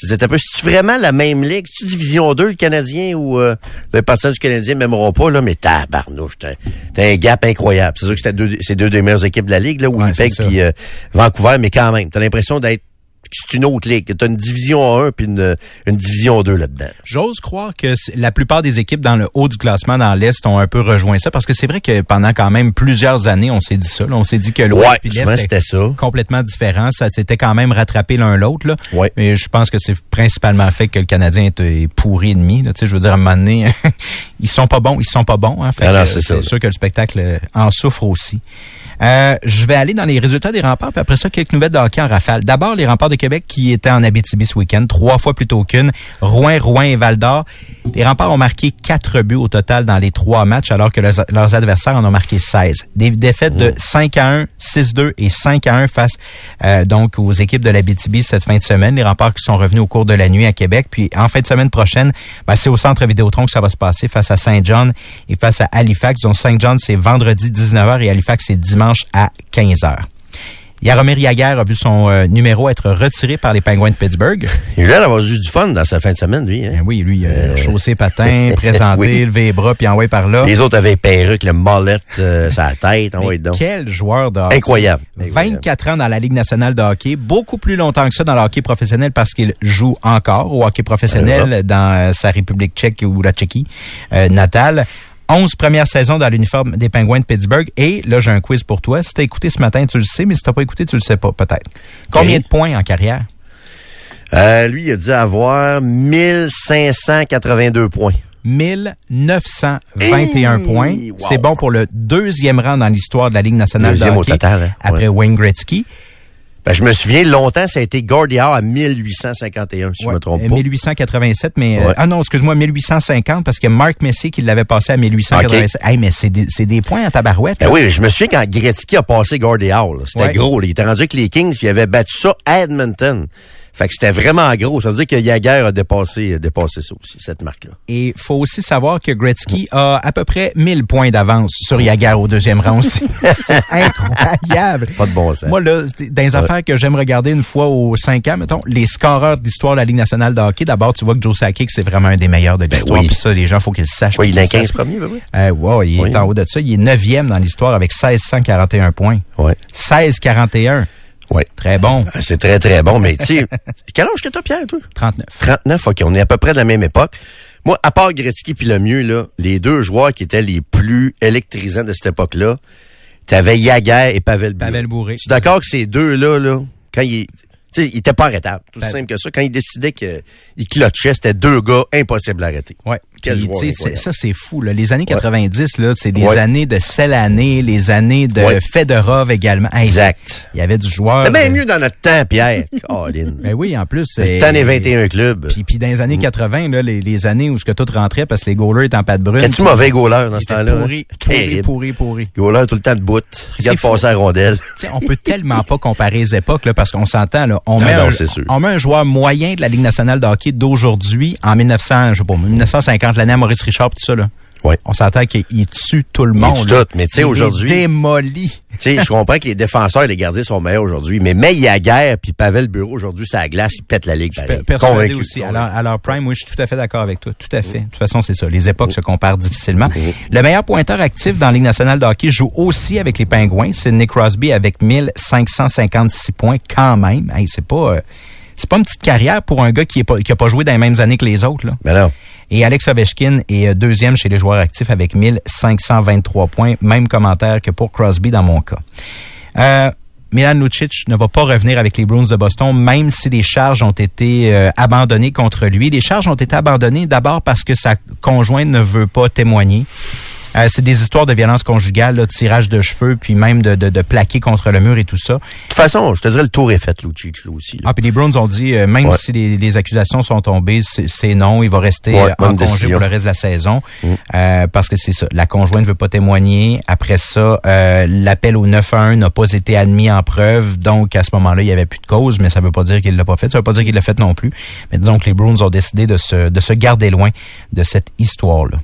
C'est un peu, c'est vraiment la même ligue? C'est-tu Division 2, le Canadien, ou euh, les partisans du Canadien ne m'aimeront pas, là, mais tabarnouche, t'as t'as un gap incroyable. C'est sûr que c'était deux, c'est deux des meilleures équipes de la ligue, là, Winnipeg c'est ça. puis euh, Vancouver, mais quand même, t'as l'impression d'être c'est une autre ligue. T'as une division 1 puis une, une division 2 là-dedans. J'ose croire que la plupart des équipes dans le haut du classement dans l'Est ont un peu rejoint ça parce que c'est vrai que pendant quand même plusieurs années, on s'est dit ça. là. on s'est dit que l'Ouest Ouais, souvent, l'Est c'était ça. complètement différent. Ça s'était quand même rattrapé l'un l'autre. là. Ouais. Mais je pense que c'est principalement fait que le Canadien est, pourri ennemi. Là. Tu sais, Je veux dire, à un moment donné, ils sont pas bons, ils sont pas bons. Hein. C'est sûr que le spectacle en souffre aussi. Euh, je vais aller dans les résultats des remparts, puis après ça, quelques nouvelles de hockey en rafale. D'abord, les remparts de Québec qui étaient en Abitibi ce week-end, trois fois plutôt qu'une. Rouen, Rouen et Val-d'Or. Les remparts ont marqué quatre buts au total dans les trois matchs, alors que leurs, leurs adversaires en ont marqué 16. Des défaites de 5 à 1, 6-2 et 5 à 1 face euh, donc aux équipes de l'Abitibi cette fin de semaine. Les remparts qui sont revenus au cours de la nuit à Québec. Puis en fin de semaine prochaine, ben, c'est au centre Vidéotron que ça va se passer face à Saint John et face à Halifax. Donc Saint John, c'est vendredi 19h et Halifax, c'est dimanche à 15h. Yaromir Yaguer a vu son euh, numéro être retiré par les Penguins de Pittsburgh. Il a l'air d'avoir eu du fun dans sa fin de semaine, lui. Hein? Ben oui, lui, il a chaussé patin, présenté, oui. levé les bras, puis envoyé par là. Les autres avaient perruque, le molette, euh, sa tête. Envoyé donc. quel joueur de hockey. Incroyable. Incroyable. 24 ans dans la Ligue nationale de hockey, beaucoup plus longtemps que ça dans le hockey professionnel parce qu'il joue encore au hockey professionnel dans euh, sa République tchèque ou la Tchéquie euh, natale. 11 premières saisons dans l'uniforme des Penguins de Pittsburgh. Et là, j'ai un quiz pour toi. Si t'as écouté ce matin, tu le sais, mais si t'as pas écouté, tu le sais pas, peut-être. Combien de points en carrière? Euh, lui, il a dû avoir 1582 points. 1921 Hey! points. Wow. C'est bon pour le deuxième rang dans l'histoire de la Ligue nationale Deuxième de au total, hein? après Wayne Gretzky. Ben, je me souviens, longtemps, ça a été Gordie Howe à 1851, si je Ouais, me trompe pas. 1887, mais... euh, ah non, excuse-moi, 1850, parce que Mark Messier qui l'avait passé à 1887. Hey, mais c'est des, c'est des points en tabarouette. Ben oui, je me souviens quand Gretzky a passé là. C'était Ouais. gros. là. Il était rendu avec les Kings, puis il avait battu ça à Edmonton. Fait que c'était vraiment gros. Ça veut dire que Jagger a dépassé, a dépassé ça aussi, cette marque-là. Et faut aussi savoir que Gretzky a à peu près 1000 points d'avance sur Yager au deuxième rang aussi. c'est incroyable. Pas de bon sens. Moi, là, dans les affaires que j'aime regarder une fois aux cinq ans, mettons, les scoreurs d'histoire de la Ligue nationale de hockey, d'abord, tu vois que Joe Sakic, c'est vraiment un des meilleurs de l'histoire. Ben oui. Puis ça, les gens, faut qu'ils le sachent. Ouais, il est Faut qu'ils le 15 sachent. premiers, ben oui. Euh, ouais, il Oui. est en haut de ça. Il est neuvième dans l'histoire avec 1641 points. Ouais. 1641. Ouais. Très bon. Ah, C'est très, très bon. Mais, tu sais, quel âge que t'as, Pierre, toi? 39. 39, OK, on est à peu près de la même époque. Moi, à part Gretzky puis le mieux, là, les deux joueurs qui étaient les plus électrisants de cette époque-là, t'avais Jagger et Pavel Bure. Pavel Bourré. Je suis d'accord que ces deux-là, là, quand ils... Tu sais, ils étaient pas arrêtables. Tout simple que ça. Quand ils décidaient qu'ils clutchaient, c'était deux gars impossibles à arrêter. Ouais. Quel Puis, joueur tu sais, incroyable. c'est- ça, c'est fou. Là. Les années 90, là, c'est des Ouais. années de celle année, les années de Ouais. Fedorov également. Hey, Exact. Il y avait du joueur. C'était bien euh, mieux dans notre temps, Pierre. Colin. Ben oui, en plus. Le temps des 21 clubs. Puis, puis dans les années 80, là, les, les années où ce que tout rentrait parce que les goalers étaient en pâte brune. Qu'est-ce mauvais goaler dans ce temps-là? pourri, pourri, pourri, pourri. Goaler tout le temps de bout. Regarde passer la rondelle. Tu sais, on peut tellement pas comparer les époques là, parce qu'on s'entend là, on Ah met non, un, c'est sûr. on met un joueur moyen de la Ligue nationale de hockey d'aujourd'hui en 1900, je sais pas, 1950 l'année à Maurice Richard tout ça là. Ouais. On s'entend qu'il tue tout le Il monde. tue là. tout, mais tu sais, Il aujourd'hui- démolit. Tu sais, je comprends que les défenseurs et les gardiens sont meilleurs aujourd'hui, mais mais Yaguerre puis Pavel Bureau aujourd'hui, c'est la glace, ils pètent la ligue. Je suis pareil. persuadé Convaincu, aussi. Convaincu. à leur prime, oui, je suis tout à fait d'accord avec toi. Tout à fait. De toute façon, c'est ça. Les époques se comparent difficilement. Mm-hmm. Le meilleur pointeur actif dans la Ligue nationale de hockey joue aussi avec les Pingouins. C'est Nick Crosby avec 1556 points quand même. Hey, c'est pas... euh, c'est pas une petite carrière pour un gars qui, est pas, qui a pas joué dans les mêmes années que les autres. Là. Mais non. Et Alex Ovechkin est euh, deuxième chez les joueurs actifs avec 1523 points. Même commentaire que pour Crosby dans mon cas. Euh, Milan Lucic ne va pas revenir avec les Bruins de Boston, même si les charges ont été euh, abandonnées contre lui. Les charges ont été abandonnées d'abord parce que sa conjointe ne veut pas témoigner. Euh, c'est des histoires de violence conjugale, là, de tirage de cheveux, puis même de, de, de plaquer contre le mur et tout ça. De toute façon, je te dirais le tour est fait, Lucic, là aussi. là. Ah, puis les Browns ont dit, euh, même Ouais. si les, les accusations sont tombées, c'est non, il va rester Ouais, euh, en congé décision. Mm. pour le reste de la saison. Euh, parce que c'est ça, la conjointe ne veut pas témoigner. Après ça, l'appel au 911 n'a pas été admis en preuve. Donc, à ce moment-là, il n'y avait plus de cause, mais ça ne veut pas dire qu'il l'a pas fait. Ça ne veut pas dire qu'il l'a fait non plus. Mais disons que les Browns ont décidé de se, de se garder loin de cette histoire-là.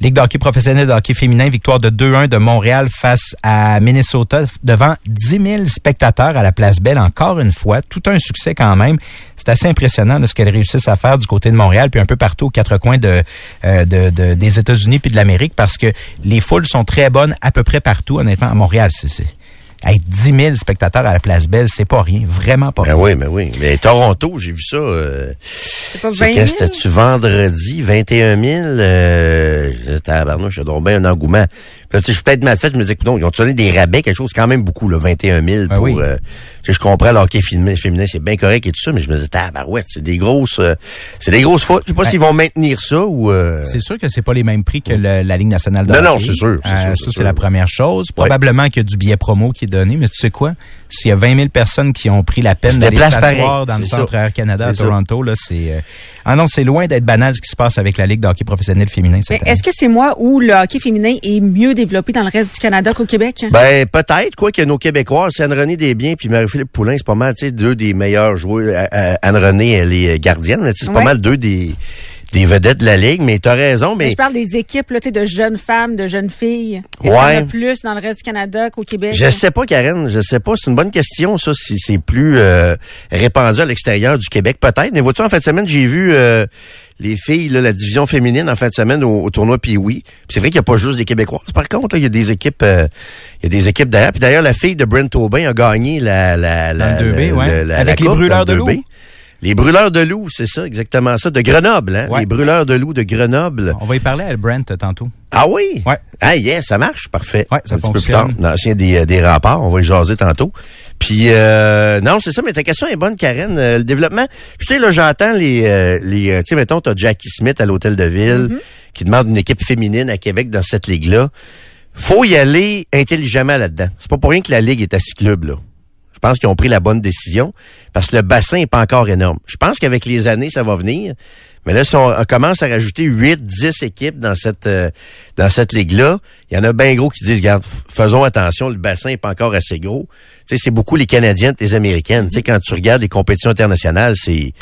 Ligue de hockey professionnel de féminin, victoire de 2-1 de Montréal face à Minnesota devant 10 000 spectateurs à la Place Belle encore une fois. Tout un succès quand même. C'est assez impressionnant de ce qu'elles réussissent à faire du côté de Montréal puis un peu partout aux quatre coins de, euh, de, de- des États-Unis puis de l'Amérique parce que les foules sont très bonnes à peu près partout. Honnêtement, à Montréal, c'est... Hey, 10 000 spectateurs à la Place Belle, c'est pas rien, vraiment pas Ben rien. oui, mais oui. Mais Toronto, j'ai vu ça. euh, C'est pas 20 c'est 000? quand c'était-tu vendredi, 21 000? Euh, je- tabarnouche, j'ai donc bien un engouement. Puis là, tu sais, je suis peut-être mal fait, je me disais, non, ils ont donné des rabais, quelque chose quand même beaucoup, là, 21 000 Ben pour... oui. euh, tu sais, je comprends le hockey féminin, féminin c'est bien correct et tout ça, mais je me disais, tabarouette, c'est des grosses... euh, c'est des grosses fautes. Je sais pas Ben, s'ils vont maintenir ça ou... euh, C'est sûr que c'est pas les mêmes prix que le- la Ligue nationale de Non, non, hockey. c'est sûr, c'est Euh, sûr, ça, c'est la première chose. Ouais. Probablement qu'il y a du billet promo qui est donné, mais tu sais quoi? S'il y a 20 000 personnes qui ont pris la peine Se d'aller s'asseoir dans le centre. Air Canada à ça. Toronto, là, c'est... euh, Ah non, c'est loin d'être banal ce qui se passe avec la Ligue de hockey professionnel féminin cette est-ce que c'est moi où le hockey féminin est mieux développé dans le reste du Canada qu'au Québec? Ben, peut-être, quoi, que nos Québécois, c'est Anne-Renée Desbiens puis Marie-Philippe Poulain, c'est pas mal, tu sais, deux des meilleurs joueurs. Euh, euh, Anne-Renée, elle est gardienne, mais tu sais, c'est pas mal deux des, des vedettes de la Ligue, mais t'as raison, mais... Je parle des équipes là, tu sais, de jeunes femmes, de jeunes filles. Ouais. qu'il y en a plus dans le reste du Canada qu'au Québec? Je sais pas, Karen, je sais pas. C'est une bonne question, ça, si c'est plus euh, répandu à l'extérieur du Québec, peut-être. Mais vois-tu, en fin de semaine, j'ai vu euh, les filles, là, la division féminine, en fin de semaine, au, au tournoi. Puis C'est vrai qu'il n'y a pas juste des Québécois. Par contre, là, il y a des équipes euh, il y a des équipes derrière. Puis d'ailleurs, la fille de Brent Aubin a gagné la... la, la le 2B, la- ouais. la- la- Avec la les brûleurs de le 2B. loup. Les brûleurs de loups, c'est ça, exactement ça, de Grenoble, hein? Ouais. Les brûleurs de loups de Grenoble. On va y parler à Brent tantôt. Ah oui? Ouais. Ah yeah, ça marche, parfait. Ouais, ça Un petit peu plus fonctionne. tard, l'ancien des, euh, des remparts, on va y jaser tantôt. Puis euh, non, c'est ça, mais ta question est bonne, Karen. Euh, le développement. Puis tu sais, là, j'entends les euh, les. euh, Tu sais, mettons, t'as Jackie Smith à l'hôtel de ville qui demande une équipe féminine à Québec dans cette ligue-là. Faut y aller intelligemment là-dedans. C'est pas pour rien que la ligue est à six clubs, là. Je pense qu'ils ont pris la bonne décision parce que le bassin est pas encore énorme. Je pense qu'avec les années, ça va venir. Mais là, si on, on commence à rajouter 8, 10 équipes dans cette euh, dans cette ligue-là, il y en a bien gros qui disent, regarde, faisons attention, le bassin est pas encore assez gros. Tu sais, c'est beaucoup les Canadiennes et les Américaines. Tu sais, quand tu regardes les compétitions internationales, c'est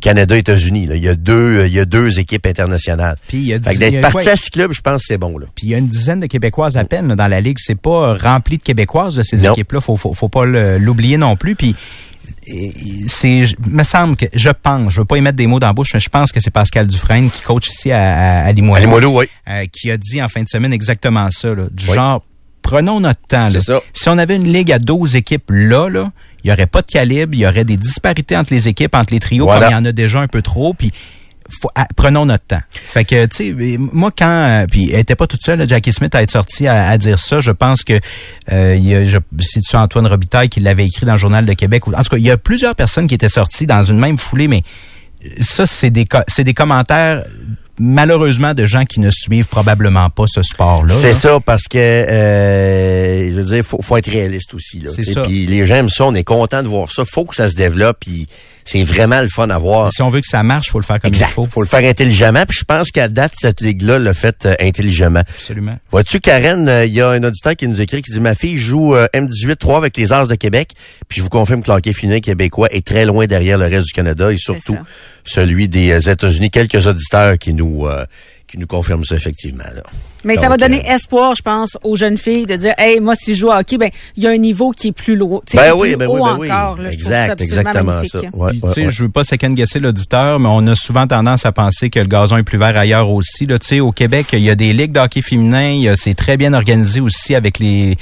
Canada, États-Unis. là. Il y a deux, euh, il y a deux équipes internationales. Puis il y a Fait que dix- y d'être parti à six clubs, je pense que c'est bon, là. Puis il y a une dizaine de Québécoises à peine là, dans la ligue. C'est pas rempli de Québécoises de ces équipes-là. Faut, faut, faut pas l'oublier non plus. Puis c'est, me semble que je pense, je veux pas y mettre des mots dans la bouche, mais je pense que c'est Pascal Dufresne qui coach ici à, à, à Limoilou, À Limoilou, oui. euh, qui a dit en fin de semaine exactement ça. Là, du Oui. genre, prenons notre temps. là. C'est ça. Si on avait une ligue à 12 équipes là, là, il y aurait pas de calibre, il y aurait des disparités entre les équipes, entre les trios, Voilà. comme il y en a déjà un peu trop. Puis faut- ah, prenons notre temps. Fait que, tu sais, moi, quand... euh, puis elle était pas toute seule, là, Jackie Smith, à être sortie à, à dire ça. Je pense que euh, il y a, je, c'est-tu Antoine Robitaille qui l'avait écrit dans le Journal de Québec. ou- En tout cas, il y a plusieurs personnes qui étaient sorties dans une même foulée, mais euh, ça, c'est des, c'est des commentaires malheureusement de gens qui ne suivent probablement pas ce sport-là. C'est là. ça, parce que euh, je veux dire, faut, faut être réaliste aussi. Là, C'est ça. Puis les gens aiment ça, on est content de voir ça. Faut que ça se développe, puis c'est vraiment le fun à voir. Si on veut que ça marche, faut le faire comme Exact. il faut. Faut le faire intelligemment. Puis je pense qu'à date, cette ligue-là l'a fait euh, intelligemment. Absolument. Vois-tu, Karen, euh, il y a un auditeur qui nous écrit qui dit Ma fille joue euh, M18-3 avec les As de Québec. Puis je vous confirme que l'hockey féminin québécois est très loin derrière le reste du Canada et surtout celui des États-Unis. Quelques auditeurs qui nous euh, qui nous confirment ça effectivement. Là. Mais ça va donner euh, espoir, je pense, aux jeunes filles de dire, hey, moi, si je joue au hockey, ben, il y a un niveau qui est plus lourd. Ben plus oui, ben oui, haut ben oui. là. Exact, exactement magnifique. ça. Ouais, Puis, ouais, tu sais, ouais. je veux pas second-guesser l'auditeur, mais on a souvent tendance à penser que le gazon est plus vert ailleurs aussi. Là, tu sais, au Québec, il y a des ligues de hockey féminin, c'est très bien organisé aussi avec les...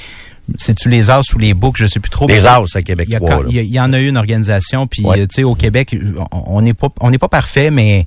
C'est-tu les As ou les Books, je sais plus trop. Les As à il Québec y, a 3. quand- là. il y a- il y en a eu une organisation, puis Ouais. tu sais, au Québec, on- on n'est pas on n'est pas parfait, mais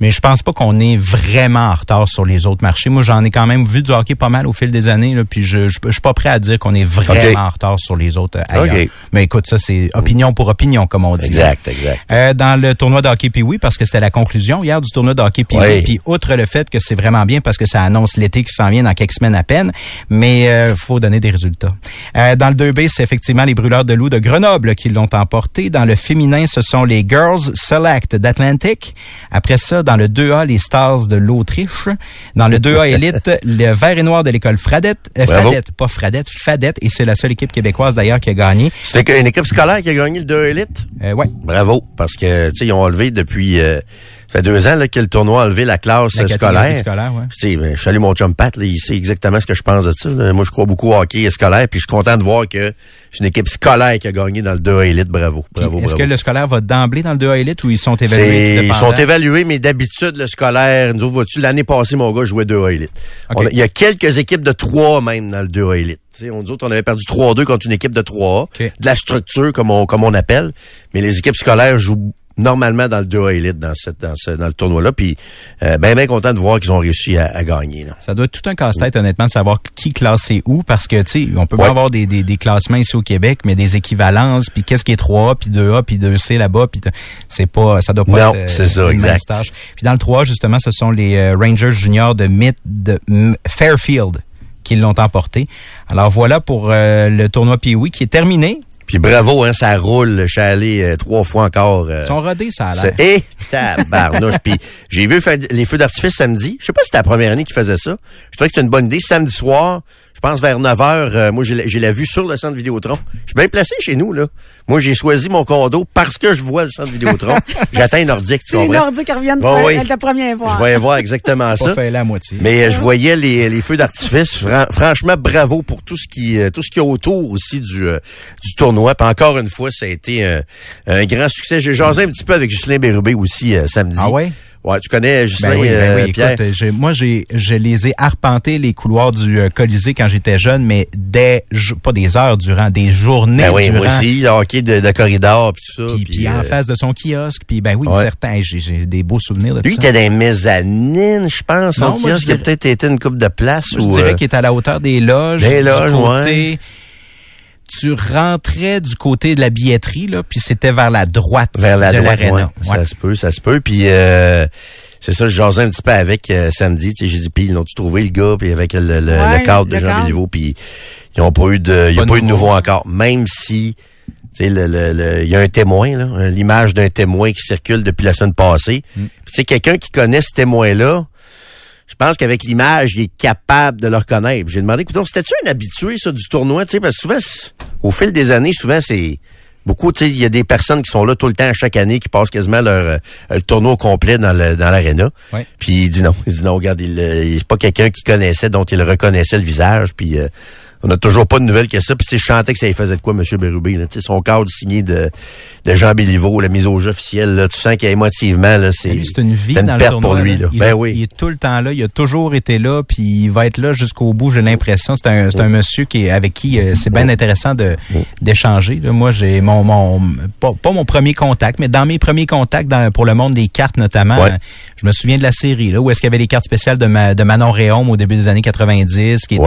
mais je pense pas qu'on est vraiment en retard sur les autres marchés. Moi, j'en ai quand même vu du hockey pas mal au fil des années, là, puis je, je, je suis pas prêt à dire qu'on est vraiment en retard sur les autres euh, ailleurs. Ok. Mais écoute, ça c'est opinion pour opinion, comme on dit. Exact, exact. Euh, dans le tournoi de hockey oui parce que c'était la conclusion hier du tournoi de hockey puis Oui. Puis outre le fait que c'est vraiment bien parce que ça annonce l'été qui s'en vient dans quelques semaines à peine, mais euh, faut donner des résultats. Euh, dans le 2B, c'est effectivement les brûleurs de loups de Grenoble qui l'ont emporté. Dans le féminin, ce sont les Girls Select d'Atlantic. Après ça, dans le 2A, les Stars de l'Autriche. Dans le 2A Élite, le vert et noir de l'école Fradette. Euh. Fadette, pas Fradette, Fadette. Et c'est la seule équipe québécoise d'ailleurs qui a gagné. C'était une équipe scolaire qui a gagné le 2 Elite. Euh, ouais. Bravo, parce que tu sais ils ont enlevé depuis euh, fait deux ans là, que le tournoi a enlevé la classe La scolaire. scolaire, ouais. Puis, tu sais, ben, je salue mon chum Pat, là, il sait exactement ce que je pense de ça. là. Moi, je crois beaucoup au hockey scolaire, puis je suis content de voir que c'est une équipe scolaire qui a gagné dans le 2A Elite. Bravo, bravo, Est-ce que le scolaire va d'emblée dans le 2A Elite ou ils sont évalués ils sont évalués, mais d'habitude, le scolaire, nous autres, vois-tu, l'année passée, mon gars jouait 2A Elite. OK. On a- il y a quelques équipes de 3 même dans le 2A Elite. Tu sais, on dit autres, on avait perdu 3-2 contre une équipe de 3A. OK. De la structure, comme on, comme on appelle. Mais les équipes scolaires jouent normalement dans le 2A Elite dans, cette, dans, ce, dans le tournoi-là. Puis, euh, ben, ben content de voir qu'ils ont réussi à, à gagner. Là. Ça doit être tout un casse-tête, honnêtement, de savoir qui classé où, parce que, tu sais, on peut Ouais. pas avoir des, des, des classements ici au Québec, mais des équivalences, puis qu'est-ce qui est 3A, puis 2A, puis 2C là-bas, puis c'est pas, ça doit pas Non, être euh, c'est ça, une exact. tâche. Puis dans le 3A, justement, ce sont les euh, Rangers juniors de, Mid, de Fairfield qui l'ont emporté. Alors voilà pour euh, le tournoi Pee-Wee qui est terminé. Puis bravo, hein, ça roule. Je suis allé euh, trois fois encore. euh, Ils sont rodés, ça a l'air. C'est- Eh, tabarnouche. Puis j'ai vu les feux d'artifice samedi. Je sais pas si c'était la première année qu'ils faisaient ça. Je trouvais que c'était une bonne idée. Samedi soir, je pense vers 9 h, moi j'ai la- j'ai la vue sur le centre Vidéotron. Je suis bien placé chez nous, là. Moi, j'ai choisi mon condo parce que je vois le centre Vidéotron. J'atteins Nordique, tu C'est les comprends? Nordiques qui reviennent Bon, oui. la première fois. Je vais voir exactement Pas ça. fait la moitié. Mais euh, je voyais les, les feux d'artifice. Fran- franchement, bravo pour tout ce qui euh, tout ce qui est autour aussi du euh, du tournoi. Puis encore une fois, ça a été un, un grand succès. J'ai jasé un petit peu avec Justin Bérubé aussi euh, samedi. Ah ouais? Ouais, tu connais Justin Ben oui, ben euh, oui, Pierre? écoute, moi, j'ai, je les ai arpentés les couloirs du euh, Colisée quand j'étais jeune, mais des, pas des heures durant, des journées Ben oui, durant. moi aussi, le hockey de, de corridor, puis tout ça. Puis, puis en euh, face de son kiosque, puis ben oui, ouais. certains, j'ai, j'ai des beaux souvenirs de Lui, ça. était dans les mezzanines, je pense. Non, Son moi, kiosque, je il a dirais- peut-être été une coupe de place. Je ou, dirais euh, qu'il est à la hauteur des loges. Des du loges, côté, Tu rentrais du côté de la billetterie, là, puis c'était vers la droite vers la de droite. l'aréna. ouais. Ouais. Ça se peut, ça se peut. Puis euh, c'est ça, je jasais un petit peu avec euh, samedi. Tu sais, j'ai dit, puis ils l'ont-tu trouvé le gars, puis avec le, le, Ouais, le cadre de Jean. Béliveau, puis ils ont pas eu de, il y a Pas pas eu de nouveau. nouveau encore. Même si, tu sais, le, le, le- il y a un témoin là, l'image d'un témoin qui circule depuis la semaine passée. Mm. Tu sais, quelqu'un qui connaît ce témoin-là. Je pense qu'avec l'image, il est capable de le reconnaître. J'ai demandé, écoute, c'était-tu un habitué, ça, du tournoi, tu sais, parce que souvent, au fil des années, souvent, c'est beaucoup, tu sais, il y a des personnes qui sont là tout le temps, chaque année, qui passent quasiment leur euh, le tournoi au complet dans le- dans l'aréna. Ouais. Puis il dit non, il dit non, regarde, il, euh, il- c'est pas quelqu'un qui connaissait, dont il reconnaissait le visage, puis euh, on n'a toujours pas de nouvelles que ça. Puis c'est chanté que ça lui faisait de quoi, M. Bérubé, là, son cadre signé de, de Jean Béliveau, la mise au jeu officielle, là, tu sens qu'émotivement, là, c'est une vie dans le perte tournoi, pour lui, là. Il, ben est- oui. il est tout le temps là. Il a toujours été là, puis il va être là jusqu'au bout. J'ai l'impression. C'est un, un monsieur qui avec qui euh, c'est bien intéressant de d'échanger. Moi, j'ai mon mon pas, pas mon premier contact, mais dans mes premiers contacts dans, pour le monde des cartes notamment, euh, je me souviens de la série là où est-ce qu'il y avait les cartes spéciales de, Ma- de Manon Réaume au début des années 90, qui était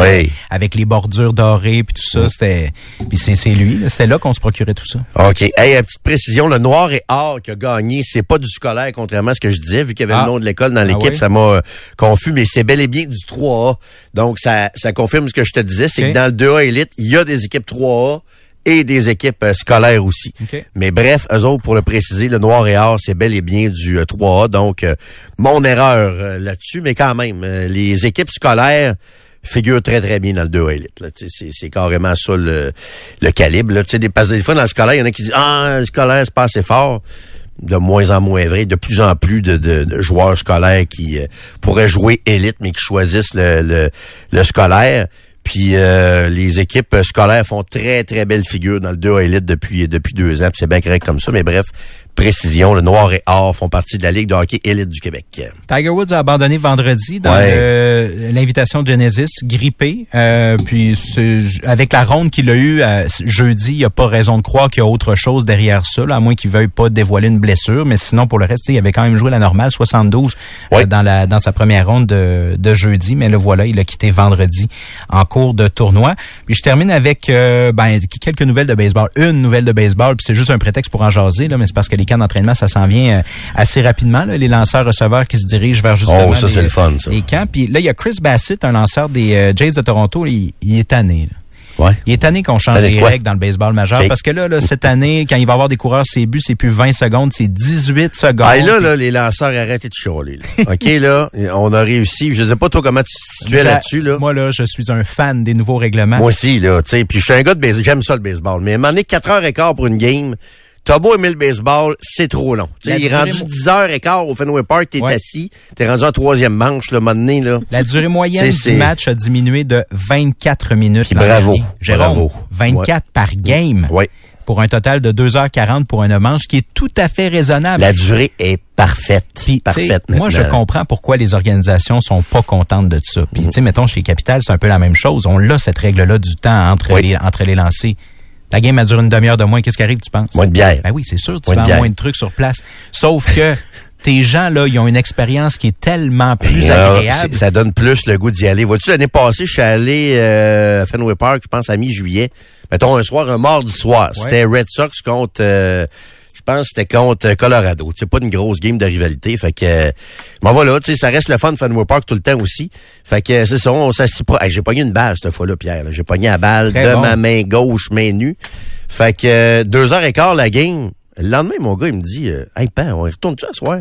avec les bordures dorées puis tout ça. C'était puis c'est lui. C'était là qu'on se procurait tout ça. OK. Hey, euh, petite précision, le noir et or qui a gagné, c'est pas du scolaire, contrairement à ce que je disais, vu qu'il y avait Ah. le nom de l'école dans Ah l'équipe, oui? ça m'a euh, confus, mais c'est bel et bien du 3A. Donc, ça, ça confirme ce que je te disais, c'est que dans le 2A élite, il y a des équipes 3A et des équipes euh, scolaires aussi. OK. Mais bref, eux autres, pour le préciser, le noir et or, c'est bel et bien du euh, 3A. Donc, euh, mon erreur là-dessus, mais quand même, les équipes scolaires figurent très, très bien dans le 2A élite. C'est, carrément ça le, le calibre. Là. Des, parce que des fois, dans le scolaire, il y en a qui disent « Ah, le scolaire, c'est pas assez fort ». De moins en moins vrai, de plus en plus de, de- de joueurs scolaires qui euh, pourraient jouer élite, mais qui choisissent le, le, le scolaire. Puis euh, les équipes scolaires font très, très belle figure dans le 2A élite depuis, depuis deux ans. C'est bien correct comme ça, mais bref, précision, le noir et or font partie de la Ligue de hockey élite du Québec. Tiger Woods a abandonné vendredi dans Ouais. l'invitation de Genesis, grippé. Euh, puis avec la ronde qu'il a eue euh, jeudi, il n'y a pas raison de croire qu'il y a autre chose derrière ça, là, à moins qu'il veuille pas dévoiler une blessure. Mais sinon, pour le reste, il avait quand même joué la normale, 72 euh, dans la dans sa première ronde de, de jeudi. Mais le voilà, il a quitté vendredi en cours de tournoi. Puis je termine avec euh, ben, quelques nouvelles de baseball. Une nouvelle de baseball, puis c'est juste un prétexte pour en jaser, là, mais c'est parce que les camps d'entraînement, ça s'en vient euh, assez rapidement. Là, les lanceurs-receveurs qui se dirigent vers justement Oh, ça, les, c'est le fun, ça. les camps. Puis là, il y a Chris Bassett, un lanceur des euh, Jays de Toronto, il, il est tanné. là. Ouais. Il est tanné qu'on change les règles dans le baseball majeur. Parce que là, là, cette année, quand il va y avoir des coureurs, ses buts, c'est plus 20 secondes, c'est 18 secondes. Ah, et là, là, les lanceurs, arrêtez de chialer. là. OK, là, on a réussi. Je sais pas toi comment tu te situais là-dessus, là. Moi, là, je suis un fan des nouveaux règlements. Moi aussi, là, tu sais. Puis je suis un gars de baseball. J'aime ça, le baseball. Mais moment donné, 4 heures et quart pour une game, t'as beau aimer le baseball, c'est trop long. Tu La sais, il est rendu mo- 10 heures et quart au Fenway Park, t'es Ouais. assis, t'es rendu en troisième manche, un moment donné, là. La durée moyenne C'est- du c'est- match a diminué de 24 minutes. Bravo. Jérôme, bravo. 24 par game. Ouais. Pour un total de 2h40 pour un manche, qui est tout à fait raisonnable. La durée est parfaite. Puis, parfaite, moi, je comprends pourquoi les organisations sont pas contentes de ça. Puis, tu sais, mettons, chez Capital, c'est un peu la même chose. On l'a, cette règle-là, du temps entre, Oui. les, entre les lancers. La game, elle dure une demi-heure de moins. Qu'est-ce qui arrive, tu penses? Moins de bière. Ben oui, c'est sûr, tu Moins vends moins de trucs sur place. Sauf que tes gens, là, ils ont une expérience qui est tellement plus agréable. ça donne plus le goût d'y aller. Vois-tu, l'année passée, je suis allé euh, à Fenway Park, je pense, à mi-juillet. Mettons, un soir, un mardi soir. Ouais. C'était Red Sox contre... euh, je pense que c'était contre euh, Colorado. C'est pas une grosse game de rivalité. Fait que... euh, bon, voilà, tu sais, ça reste le fun de Fenway Park tout le temps aussi. Fait que euh, c'est ça, on s'assit pas... Hey, j'ai pogné une balle cette fois-là, Pierre. J'ai pogné la balle Très de bon. ma main gauche, main nue. Fait que euh, deux heures et quart, la game. Le lendemain, mon gars, il me dit euh, Hey, Pan, on y retourne-tu à soir?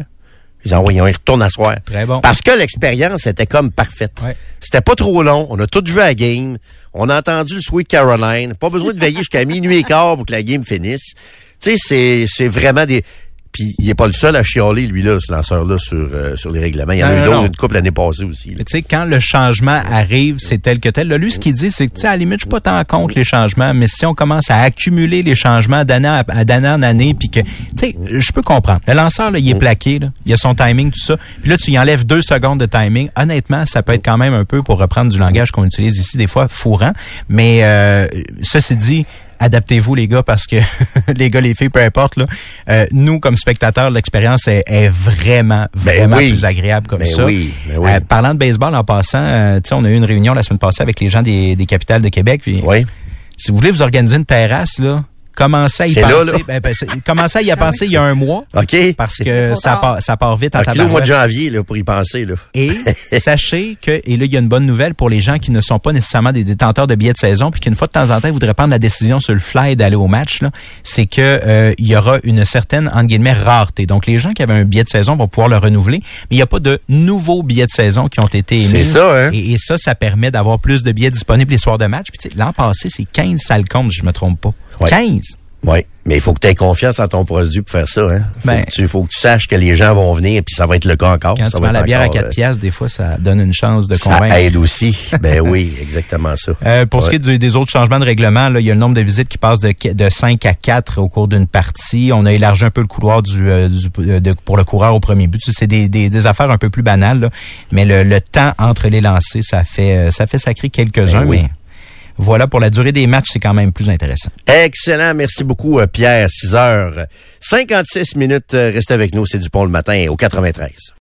Ils ont oui, on y retourne à soir. Très bon. Parce que l'expérience était comme parfaite. Ouais. C'était pas trop long. On a tout vu à la game. On a entendu le Sweet Caroline. Pas besoin de veiller jusqu'à minuit et quart pour que la game finisse. Tu sais, c'est, c'est vraiment des... Puis il est pas le seul à chialer, lui, là, ce lanceur-là, sur, euh, sur les règlements. Il y en a eu d'autres, une couple l'année passée aussi. Tu sais, quand le changement arrive, c'est tel que tel. Là, lui, ce qu'il dit, c'est que, tu sais, à la limite, je suis pas tant contre les changements, mais si on commence à accumuler les changements d'année à- à- d'année en année, puis que, tu sais, je peux comprendre. Le lanceur, là, il est plaqué, là. Il a son timing, tout ça. Puis là, tu y enlèves deux secondes de timing. Honnêtement, ça peut être quand même un peu, pour reprendre du langage qu'on utilise ici, des fois, fourrant. Mais, euh, ceci dit, adaptez-vous les gars parce que les gars les filles peu importe là euh, nous comme spectateurs l'expérience est, est vraiment vraiment oui. plus agréable comme Ben ça oui, ben oui. Euh, parlant de baseball en passant euh, tu sais on a eu une réunion la semaine passée avec les gens des, des capitales de Québec puis Oui. si vous voulez vous organiser une terrasse là commencez à y C'est là, penser là. ben, ben, à y penser il y a un mois OK. parce que ça part, ça part vite en OK, là, au mois de janvier, là, pour y penser, là. Et sachez que, et là, il y a une bonne nouvelle pour les gens qui ne sont pas nécessairement des détenteurs de billets de saison, puis qu'une fois de temps en temps, ils voudraient prendre la décision sur le fly d'aller au match, là, c'est que euh, il y aura une certaine, entre guillemets, rareté. Donc, les gens qui avaient un billet de saison vont pouvoir le renouveler, mais il n'y a pas de nouveaux billets de saison qui ont été émis. C'est ça, hein? Et, et ça, ça permet d'avoir plus de billets disponibles les soirs de match. Puis, tu sais, l'an passé, c'est 15 salles comptes, si je me trompe pas. Ouais. 15! Oui. Mais il faut que tu aies confiance en ton produit pour faire ça, hein. Faut, Ben- que, tu, faut que tu saches que les gens vont venir, puis ça va être le cas encore. Quand ça tu vends la bière à encore, 4 euh, piastres, des fois, ça donne une chance de Ça convaincre. aide aussi. ben oui, exactement ça. Euh, pour ce qui est du- des autres changements de règlement, là, il y a le nombre de visites qui passe de, de 5 à 4 au cours d'une partie. On a élargi un peu le couloir du, euh, du- de- pour le coureur au premier but. C'est des, des, des affaires un peu plus banales, là. mais le, le temps entre les lancers, ça fait ça fait sacrer quelques-uns. Ben oui. Mais voilà, pour la durée des matchs, c'est quand même plus intéressant. Excellent. Merci beaucoup, euh, Pierre. 6 heures 56 minutes. Euh, Restez avec nous. C'est Dupont le matin au 93.